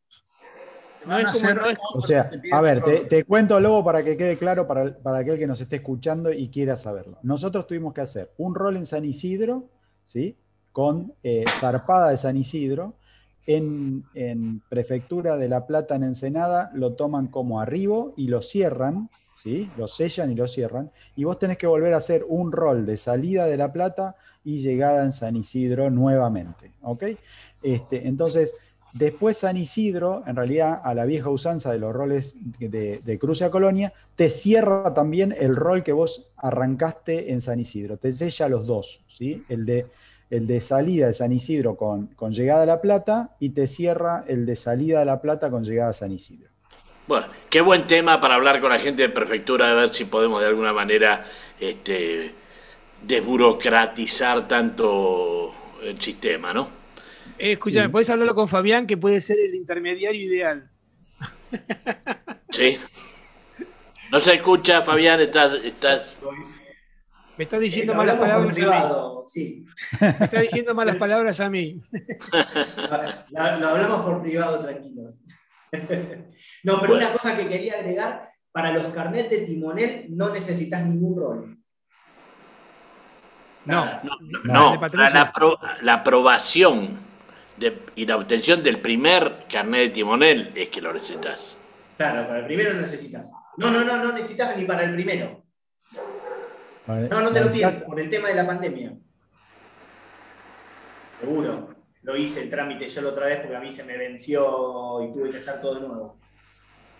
o sea, a ver, te, cuento luego para que quede claro para, para, aquel que nos esté escuchando y quiera saberlo. Nosotros tuvimos que hacer un rol en San Isidro, ¿sí? Con eh, zarpada de San Isidro. En, Prefectura de La Plata, en Ensenada, lo toman como arribo y lo cierran, ¿sí? Lo sellan y lo cierran. Y vos tenés que volver a hacer un rol de salida de La Plata y llegada en San Isidro nuevamente, ¿ok? Este, entonces Después San Isidro, en realidad a la vieja usanza de los roles de, Cruce a Colonia, te cierra también el rol que vos arrancaste en San Isidro, te sella los dos, ¿sí? el, de, el de salida de San Isidro con, con llegada a La Plata y te cierra el de salida a La Plata con llegada a San Isidro. Bueno, qué buen tema para hablar con la gente de prefectura, a ver si podemos de alguna manera este, desburocratizar tanto el sistema, ¿no? Eh, escúchame, ¿puedes hablarlo con Fabián, que puede ser el intermediario ideal? Sí. No se escucha, Fabián, estás... estás... Me estás diciendo malas palabras a mí. Me estás diciendo malas palabras a mí. *laughs* Lo, hablamos por privado, tranquilos. *laughs* No, pero una cosa que quería agregar, para los carnets de timonel no necesitas ningún rol. No, no, no, la, la aprobación y la obtención del primer carnet de timonel es que lo necesitas. Claro, para el primero no necesitas. No, no, no, no necesitas ni para el primero. no, no te lo pides por el tema de la pandemia. Seguro. Lo hice el trámite yo la otra vez porque a mí se me venció y tuve que hacer todo de nuevo.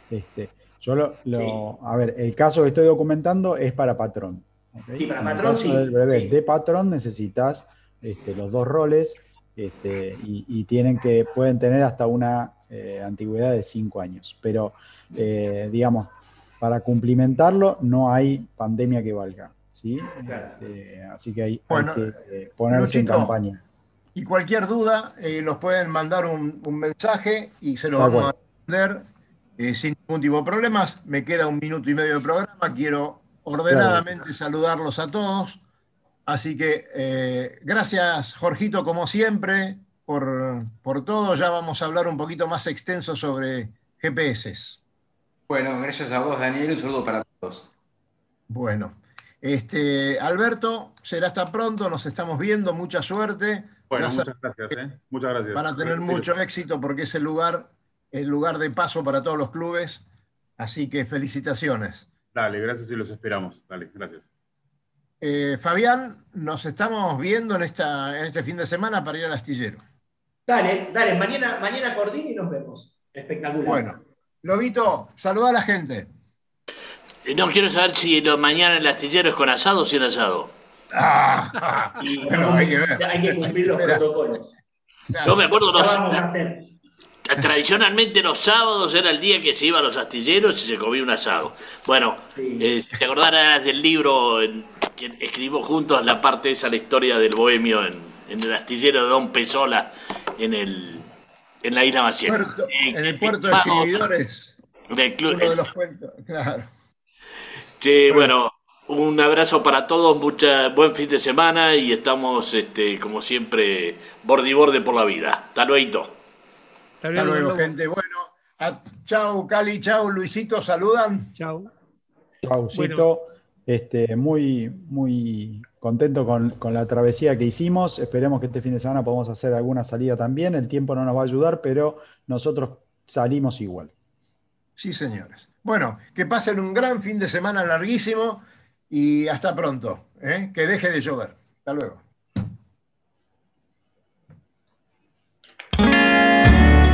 Este, yo lo, a ver, el caso que estoy documentando es para patrón. Sí, para patrón sí. De patrón necesitas este, los dos roles este, y, tienen que, pueden tener hasta una eh, antigüedad de cinco años. Pero, eh, digamos, para cumplimentarlo no hay pandemia que valga. ¿sí? Este, así que hay, que eh, ponerse en campaña. Y cualquier duda, nos pueden mandar un, mensaje y se lo vamos a responder sin ningún tipo de problemas. Me queda un minuto y medio de programa. Quiero ordenadamente saludarlos a todos. Así que eh, gracias, Jorgito, como siempre, por, todo. Ya vamos a hablar un poquito más extenso sobre GPS. Bueno, gracias a vos, Daniel. Un saludo para todos. Bueno, este, Alberto, será hasta pronto. Nos estamos viendo. Mucha suerte. Bueno, muchas gracias. ¿eh? Muchas gracias. Van a tener mucho éxito porque es el lugar, el lugar de paso para todos los clubes. Así que felicitaciones. Dale, gracias y los esperamos. Dale, gracias. Eh, Fabián, nos estamos viendo en, esta, en este fin de semana para ir al astillero. Dale, dale, mañana, mañana y nos vemos. Espectacular. Bueno, Lobito, saluda a la gente. Eh, no, quiero saber si mañana el astillero es con asado o sin asado. Ah, *laughs* hay, que ver. hay que cumplir los protocolos. Yo me acuerdo los, Tradicionalmente los sábados era el día que se iba a los astilleros y se comía un asado. Bueno, eh, te acordarás del libro que escribimos juntos la parte esa, la historia del bohemio en, el astillero de Don Pesola en, el, en la isla Maciel. en el puerto de escribidores. club, uno de los cuentos, claro. Sí, bueno. un abrazo para todos, mucha, buen fin de semana y estamos, este, como siempre, borde borde por la vida. Hasta luego. Hasta luego, gente. Bueno, chao, Cali, chao, Luisito, saludan. Chao. Chaucito. Este, muy, muy contento con, la travesía que hicimos. Esperemos que este fin de semana podamos hacer alguna salida también. El tiempo no nos va a ayudar, pero nosotros salimos igual. Sí, señores. Bueno, que pasen un gran fin de semana larguísimo y hasta pronto. ¿eh? Que deje de llover. Hasta luego.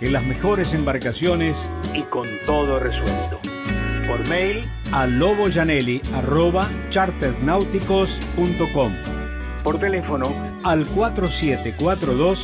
en las mejores embarcaciones y con todo resuelto. Por mail a loboyanelli.chartersnáuticos.com Por teléfono al 4742